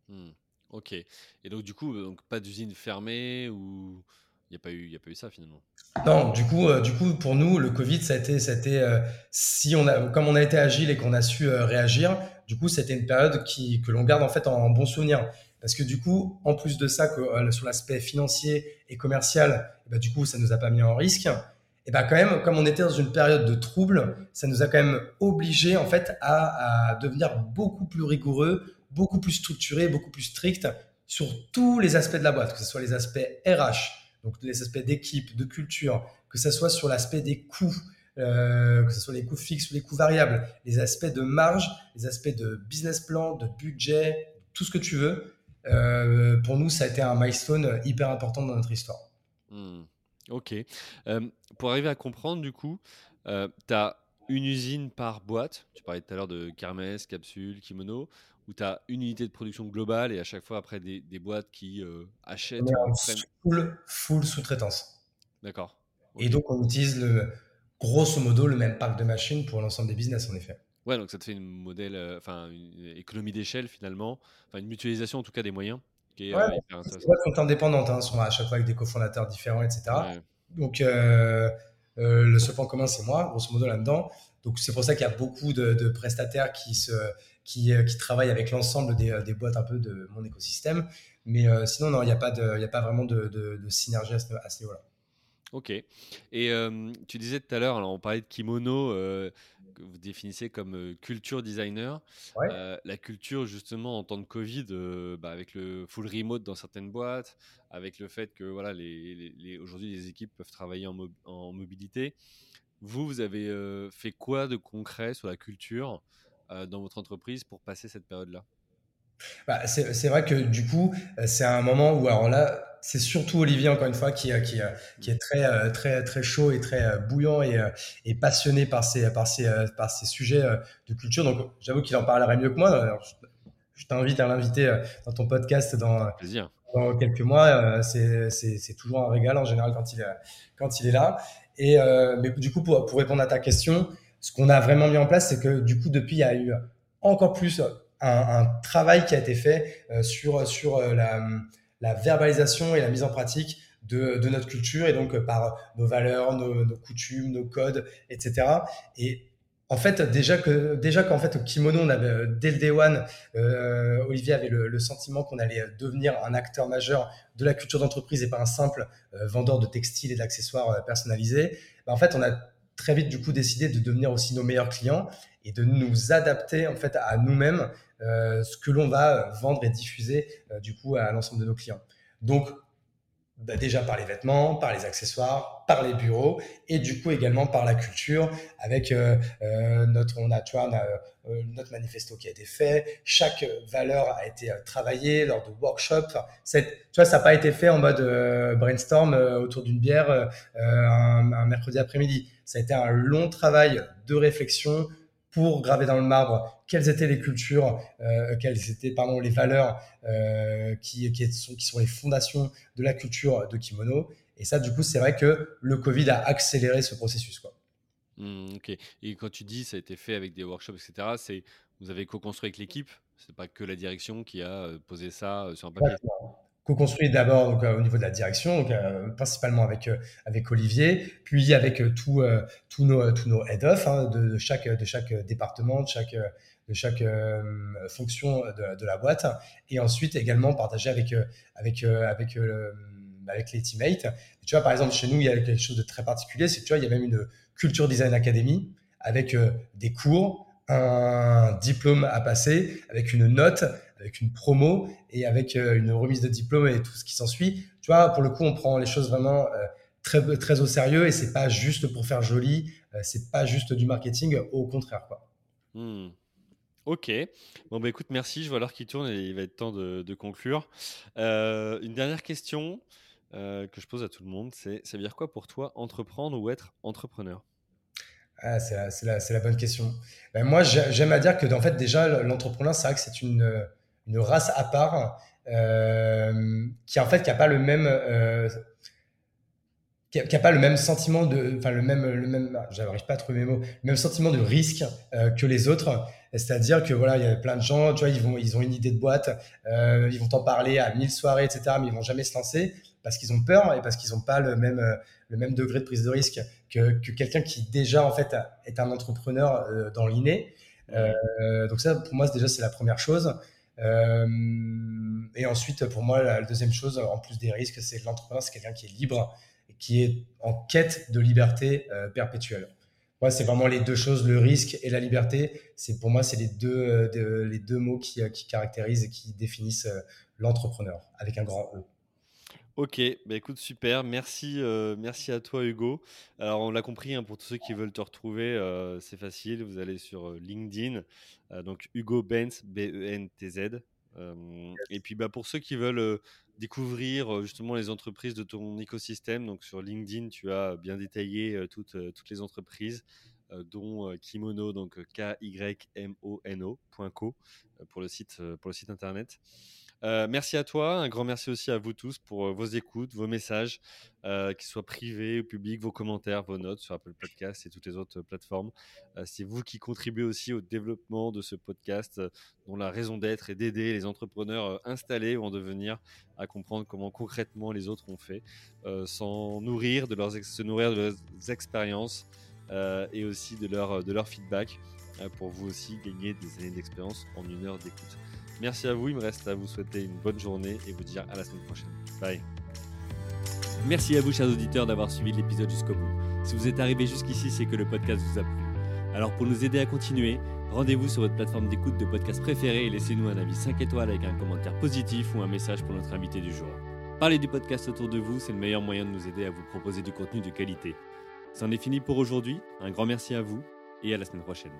Hmm. ok. Et donc, du coup, donc, pas d'usine fermée ou il n'y a, pas eu, a pas eu ça finalement? Non, du coup, euh, du coup, pour nous, le Covid, ça a été, ça a été euh, si on a, comme on a été agile et qu'on a su réagir, du coup, c'était une période qui, que l'on garde en fait en bon souvenir. Parce que du coup, en plus de ça, que, sur l'aspect financier et commercial, eh ben, du coup, ça nous a pas mis en risque. Et ben, quand même, comme on était dans une période de trouble, ça nous a quand même obligé en fait à, devenir beaucoup plus rigoureux, beaucoup plus structuré, beaucoup plus strict sur tous les aspects de la boîte, que ce soit les aspects RH, donc les aspects d'équipe, de culture, que ce soit sur l'aspect des coûts, euh, que ce soit les coûts fixes ou les coûts variables, les aspects de marge, les aspects de business plan, de budget, tout ce que tu veux. Euh, pour nous, ça a été un milestone hyper important dans notre histoire. Hmm. Ok. Euh, pour arriver à comprendre, du coup, euh, tu as une usine par boîte. Tu parlais tout à l'heure de Kermès, Capsule, Kimono, où tu as une unité de production globale et à chaque fois, après, des, boîtes qui achètent. full, full sous-traitance. D'accord. Et donc, on utilise le, grosso modo le même parc de machines pour l'ensemble des business, en effet. Ouais, donc ça te fait une modèle, euh, enfin une économie d'échelle finalement, enfin une mutualisation en tout cas des moyens. Qui est, ouais, euh, sont indépendantes, hein, sont à chaque fois avec des cofondateurs différents, etc. Donc euh, le seul point commun, c'est moi, grosso modo là-dedans. Donc c'est pour ça qu'il y a beaucoup de, prestataires qui, se, qui, qui travaillent avec l'ensemble des, des, boîtes un peu de mon écosystème. Mais sinon, non, il n'y a, pas de, a pas vraiment de, de synergie à ce, à ce niveau-là. Ok. Et tu disais tout à l'heure, on parlait de kimono, que vous définissez comme culture designer. la culture, justement, en temps de Covid, bah, avec le full remote dans certaines boîtes, avec le fait que voilà, les, aujourd'hui les équipes peuvent travailler en, en mobilité. Vous, vous avez fait quoi de concret sur la culture dans votre entreprise pour passer cette période-là? Bah, c'est vrai que du coup, c'est un moment où, alors là, c'est surtout Olivier, encore une fois, qui, euh, qui, euh, qui est très, euh, très, très chaud et très bouillant et, et passionné par ces, par ces, par ces sujets de culture. Donc, j'avoue qu'il en parlerait mieux que moi. je t'invite à l'inviter dans ton podcast dans, dans quelques mois. C'est toujours un régal en général quand il, quand il est là. Et, mais du coup, pour, pour répondre à ta question, ce qu'on a vraiment mis en place, c'est que du coup, depuis, il y a eu encore plus un, un travail qui a été fait sur, sur la la verbalisation et la mise en pratique de, notre culture et donc euh, par nos valeurs, nos, coutumes, nos codes, etc. Et en fait, déjà que déjà qu'en fait au kimono, on avait euh, dès le day one, euh, Olivier avait le, sentiment qu'on allait devenir un acteur majeur de la culture d'entreprise et pas un simple vendeur de textiles et d'accessoires personnalisés. Bah, en fait, on a très vite du coup décidé de devenir aussi nos meilleurs clients et de nous adapter en fait à nous-mêmes ce que l'on va vendre et diffuser euh, du coup à l'ensemble de nos clients. Donc bah déjà par les vêtements, par les accessoires, par les bureaux et du coup également par la culture avec euh, euh notre on euh, notre manifesto qui a été fait, chaque valeur a été travaillée lors de workshops. tu vois ça n'a pas été fait en mode brainstorm autour d'une bière un mercredi après-midi. Ça a été un long travail de réflexion, pour graver dans le marbre quelles étaient les cultures, euh, quelles étaient pardon, les valeurs euh, qui, qui, sont, qui sont les fondations de la culture de kimono. Et ça, du coup, c'est vrai que le Covid a accéléré ce processus. Quoi. Mmh, ok. Et quand tu dis ça a été fait avec des workshops, etc., c'est vous avez co-construit avec l'équipe? C'est pas que la direction qui a euh, posé ça sur un papier? Co-construit d'abord donc, euh, au niveau de la direction, donc, euh, principalement avec, euh, avec Olivier, puis avec tous tous nos, tous nos head-off hein, de, chaque, de chaque département, de chaque, de chaque fonction de, de, la boîte, et ensuite également partagé avec, avec, avec, avec les teammates. Tu vois, par exemple, chez nous, il y a quelque chose de très particulier, c'est que tu vois, il y a même une Culture Design Academy avec des cours, un diplôme à passer, avec une note, avec une promo et avec euh, une remise de diplôme et tout ce qui s'ensuit. Tu vois, pour le coup, on prend les choses vraiment euh, très, très au sérieux et c'est pas juste pour faire joli, euh, c'est pas juste du marketing, au contraire. Quoi. Hmm. Ok. Bon, bah écoute, merci. Je vois l'heure qui tourne et il va être temps de, conclure. Euh, une dernière question euh, que je pose à tout le monde, c'est ça veut dire quoi pour toi entreprendre ou être entrepreneur? Ah, c'est la, la, bonne question. Ben, moi, j'aime à dire que, en fait, déjà, l'entrepreneur, c'est vrai que c'est une, une, race à part euh, qui, en fait, qui n'a pas le même qui n'a pas le même sentiment de, enfin le même, le même, j'arrive pas à trouver mes mots, le même sentiment de risque euh, que les autres. C'est-à-dire que voilà, il y a plein de gens, tu vois, ils vont, ils ont une idée de boîte, euh, ils vont t'en parler à mille soirées, etc., mais ils vont jamais se lancer parce qu'ils ont peur et parce qu'ils n'ont pas le même, le même degré de prise de risque que, que quelqu'un qui déjà en fait est un entrepreneur euh, dans l'inné. Euh, donc ça, pour moi, déjà c'est la première chose. Euh, et ensuite, pour moi, la, deuxième chose, en plus des risques, c'est l'entrepreneur, c'est quelqu'un qui est libre qui est en quête de liberté euh, perpétuelle. Moi, c'est vraiment les deux choses, le risque et la liberté. C'est pour moi, c'est les deux, euh, les deux mots qui, qui, caractérisent et qui définissent l'entrepreneur avec un grand E. Ok, bah écoute, super. Merci, merci à toi, Hugo. Alors, on l'a compris, hein, pour tous ceux qui veulent te retrouver, c'est facile. Vous allez sur LinkedIn, donc Hugo Benz, B-E-N-T-Z. et puis, bah, pour ceux qui veulent découvrir justement les entreprises de ton écosystème. Donc sur LinkedIn, tu as bien détaillé toutes, toutes les entreprises, dont Kimono, donc K-Y-M-O-N-O.co pour, le site, pour le site internet. Euh, merci à toi, un grand merci aussi à vous tous pour euh, vos écoutes, vos messages, euh, qu'ils soient privés ou publics, vos commentaires, vos notes sur Apple Podcast et toutes les autres plateformes. c'est vous qui contribuez aussi au développement de ce podcast, dont la raison d'être est d'aider les entrepreneurs installés ou en devenir à comprendre comment concrètement les autres ont fait, sans nourrir de leurs se nourrir de leurs expériences et aussi de leur, de leur feedback pour vous aussi gagner des années d'expérience en une heure d'écoute. Merci à vous, il me reste à vous souhaiter une bonne journée et vous dire à la semaine prochaine. Bye. Merci à vous, chers auditeurs, d'avoir suivi l'épisode jusqu'au bout. Si vous êtes arrivé jusqu'ici, c'est que le podcast vous a plu. Alors pour nous aider à continuer, rendez-vous sur votre plateforme d'écoute de podcast préférée et laissez-nous un avis 5 étoiles avec un commentaire positif ou un message pour notre invité du jour. Parlez du podcast autour de vous, c'est le meilleur moyen de nous aider à vous proposer du contenu de qualité. C'en est fini pour aujourd'hui, un grand merci à vous et à la semaine prochaine.